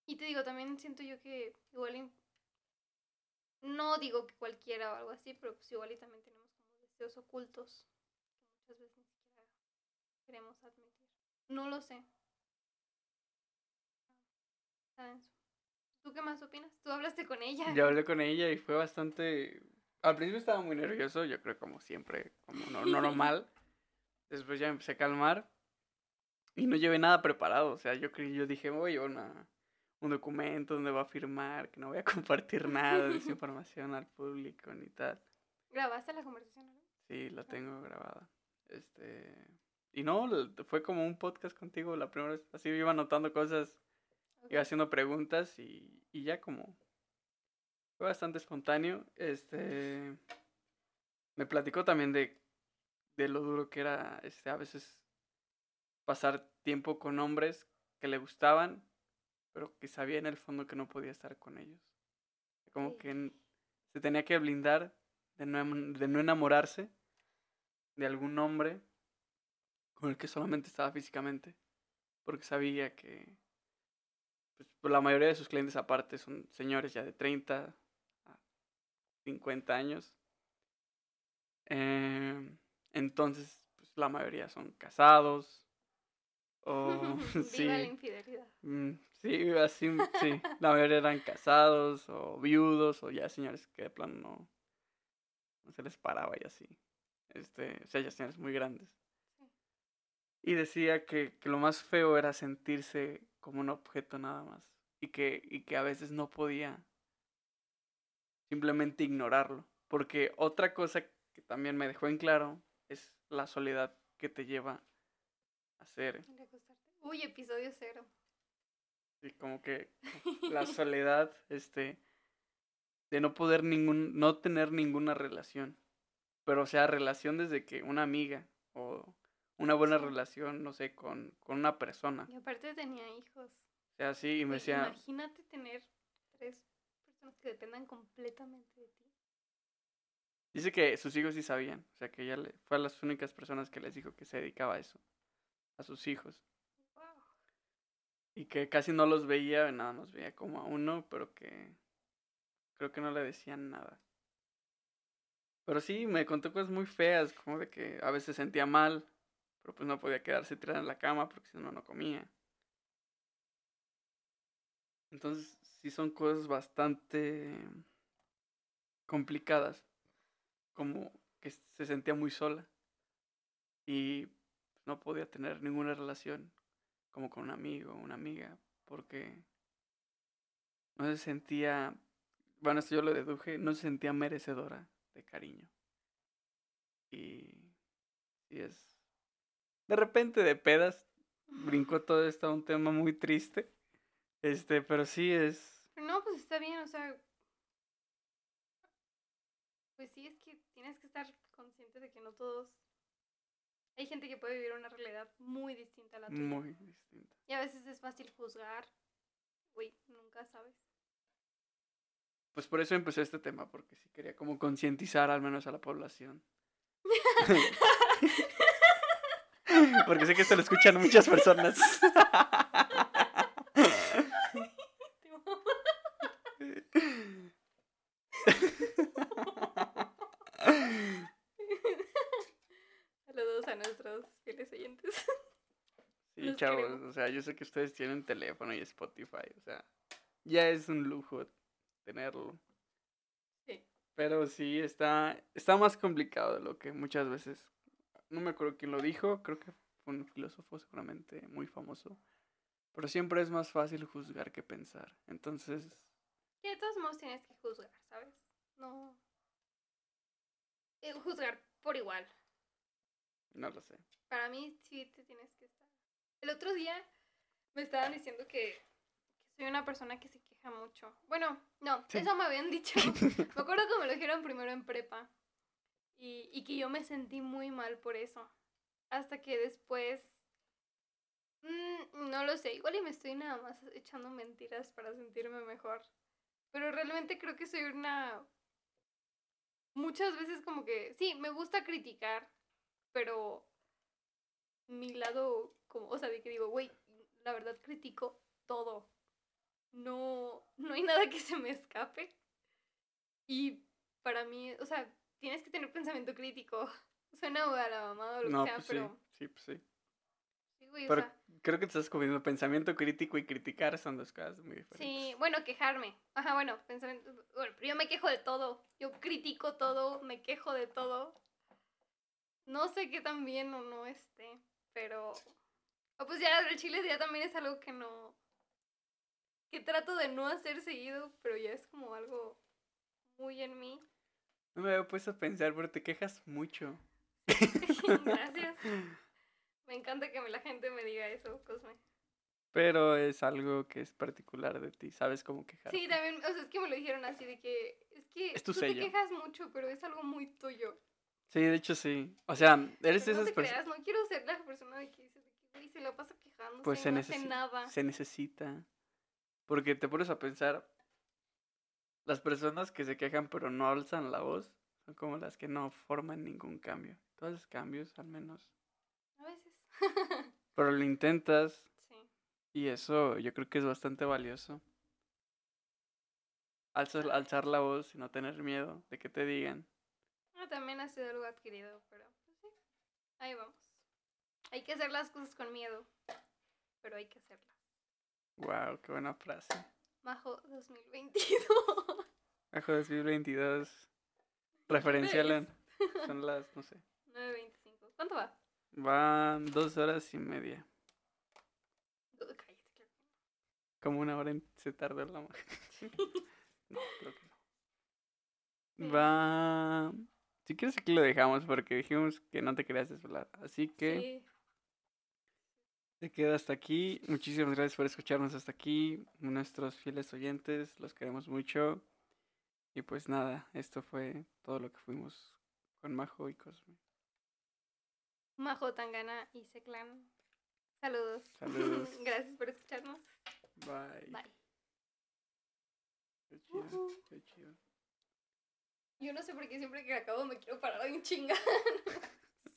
Y te digo, también siento yo que igual, no digo que cualquiera o algo así, pero pues igual y también tenemos como deseos ocultos que muchas veces queremos admitir. No lo sé. ¿Tú qué más opinas? ¿Tú hablaste con ella? Yo hablé con ella y fue bastante... Al principio estaba muy nervioso, yo creo como siempre, como no, no normal. Después ya me empecé a calmar y no llevé nada preparado. O sea, yo yo dije, voy a llevar una, un documento donde va a firmar, que no voy a compartir nada de esa información al público ni tal. ¿Grabaste la conversación? no? Sí, la tengo grabada. Este... Y no, fue como un podcast contigo la primera vez. Así iba anotando cosas iba haciendo preguntas y, y ya como fue bastante espontáneo. Este me platicó también de, de lo duro que era este a veces pasar tiempo con hombres que le gustaban, pero que sabía en el fondo que no podía estar con ellos. Como Sí. que se tenía que blindar de no, de no enamorarse de algún hombre con el que solamente estaba físicamente, porque sabía que pues, la mayoría de sus clientes aparte son señores ya de 30 a 50 años. Em, entonces, pues, la mayoría son casados. O, sí, Viva la infidelidad. mm, sí, así, sí. La mayoría eran casados o viudos o ya señores que de plano no, no se les paraba y así. Este, o sea, ya señores muy grandes. Y decía que, que lo más feo era sentirse como un objeto nada más. Y que, y que a veces no podía simplemente ignorarlo. Porque otra cosa que también me dejó en claro es la soledad que te lleva a ser. Uy, episodio cero. Y como que la soledad, este, de no poder ningún, no tener ninguna relación. Pero o sea, relación desde que una amiga o una buena relación, no sé, con, con una persona. Y aparte tenía hijos. O sea, sí, y me decía, Imagínate tener tres personas que dependan completamente de ti. dice que sus hijos sí sabían. O sea, que ella le, fue a las únicas personas que les dijo que se dedicaba a eso. A sus hijos. Wow. Y que casi no los veía, nada más veía como a uno, pero que creo que no le decían nada. Pero sí, me contó cosas muy feas, como de que a veces sentía mal, pero pues no podía quedarse tirada en la cama porque si no, no comía. Entonces, sí son cosas bastante complicadas, como que se sentía muy sola y no podía tener ninguna relación como con un amigo o una amiga, porque no se sentía, bueno, esto yo lo deduje, no se sentía merecedora de cariño. Y sí es, de repente de pedas, brincó todo esto a un tema muy triste, este, pero sí es, no, pues está bien, o sea. Pues sí, es que tienes que estar consciente de que no todos. Hay gente que puede vivir una realidad muy distinta a la tuya. muy distinto. Y a veces es fácil juzgar. Uy, nunca sabes. Pues por eso empecé este tema, porque sí quería como concientizar al menos a la población. porque sé que esto lo escuchan muchas personas. Saludos a nuestros fieles oyentes. Sí, Los chavos, queremos. o sea, yo sé que ustedes tienen teléfono y Spotify, o sea, ya es un lujo tenerlo. Sí. Pero sí, está, está más complicado de lo que muchas veces, no me acuerdo quién lo dijo, creo que fue un filósofo seguramente muy famoso, pero siempre es más fácil juzgar que pensar. Entonces, Y de todos modos tienes que juzgar, ¿sabes? No. Eh, juzgar por igual. no lo sé. Para mí sí te tienes que estar. El otro día me estaban diciendo que, que soy una persona que se queja mucho. Bueno, no, Sí. eso me habían dicho. me acuerdo que me lo dijeron primero en prepa. Y, y que yo me sentí muy mal por eso. Hasta que después. mm, no lo sé, igual y me estoy nada más echando mentiras para sentirme mejor. Pero realmente creo que soy una. Muchas veces como que. Sí, me gusta criticar, pero mi lado, como, o sea, de que digo, güey, la verdad critico todo. No, no hay nada que se me escape. Y para mí, o sea, tienes que tener pensamiento crítico. Suena a la mamá o lo No, que sea, pues sí, pero sí, pues sí. sí, güey, o Pero sea, creo que te estás comiendo pensamiento crítico y criticar son dos cosas muy diferentes. sí, bueno, quejarme. Ajá, bueno, pensamiento, bueno, pero yo me quejo de todo. Yo critico todo, me quejo de todo. No sé qué tan bien o no esté, pero o pues ya el chile ya también es algo que no que trato de no hacer seguido, pero ya es como algo muy en mí. No me había puesto a pensar, pero te quejas mucho. Gracias. Me encanta que la gente me diga eso, Cosme. Pero es algo que es particular de ti, sabes cómo quejarte. Sí, también, o sea, es que me lo dijeron así de que es que Es tu tú sello. te quejas mucho, pero es algo muy tuyo. Sí, de hecho sí. O sea, eres de Pero no esas te personas. no quiero ser la persona de que dice que se la pasa quejándose, Pues se, no hace nada. se necesita. Porque te pones a pensar, las personas que se quejan pero no alzan la voz son como las que no forman ningún cambio. Tú haces cambios al menos. A veces. Pero lo intentas sí. y eso yo creo que es bastante valioso. Alzar, alzar la voz y no tener miedo de que te digan. Ah, también ha sido algo adquirido, pero pues sí. Ahí vamos. Hay que hacer las cosas con miedo, pero hay que hacerlas. Wow, qué buena frase. Majo 2022. Bajo 2022. Referencial en- son las, no sé. 9.25. ¿Cuánto va? Van dos horas y media. Cállate, claro. Como una hora en- se tardó la ma- No, creo que no. Sí. Va. Si quieres aquí lo dejamos porque dijimos que no te querías desvelar. Así que Sí. Te queda hasta aquí. Muchísimas gracias por escucharnos hasta aquí. Nuestros fieles oyentes, los queremos mucho. Y pues nada, esto fue todo lo que fuimos con Majo y Cosme. Majo Tangana y Seclan. Saludos. Saludos. Gracias por escucharnos. Bye. Bye. Qué chido, Ujú. qué chido. Yo no sé por qué siempre que acabo me quiero parar en chinga.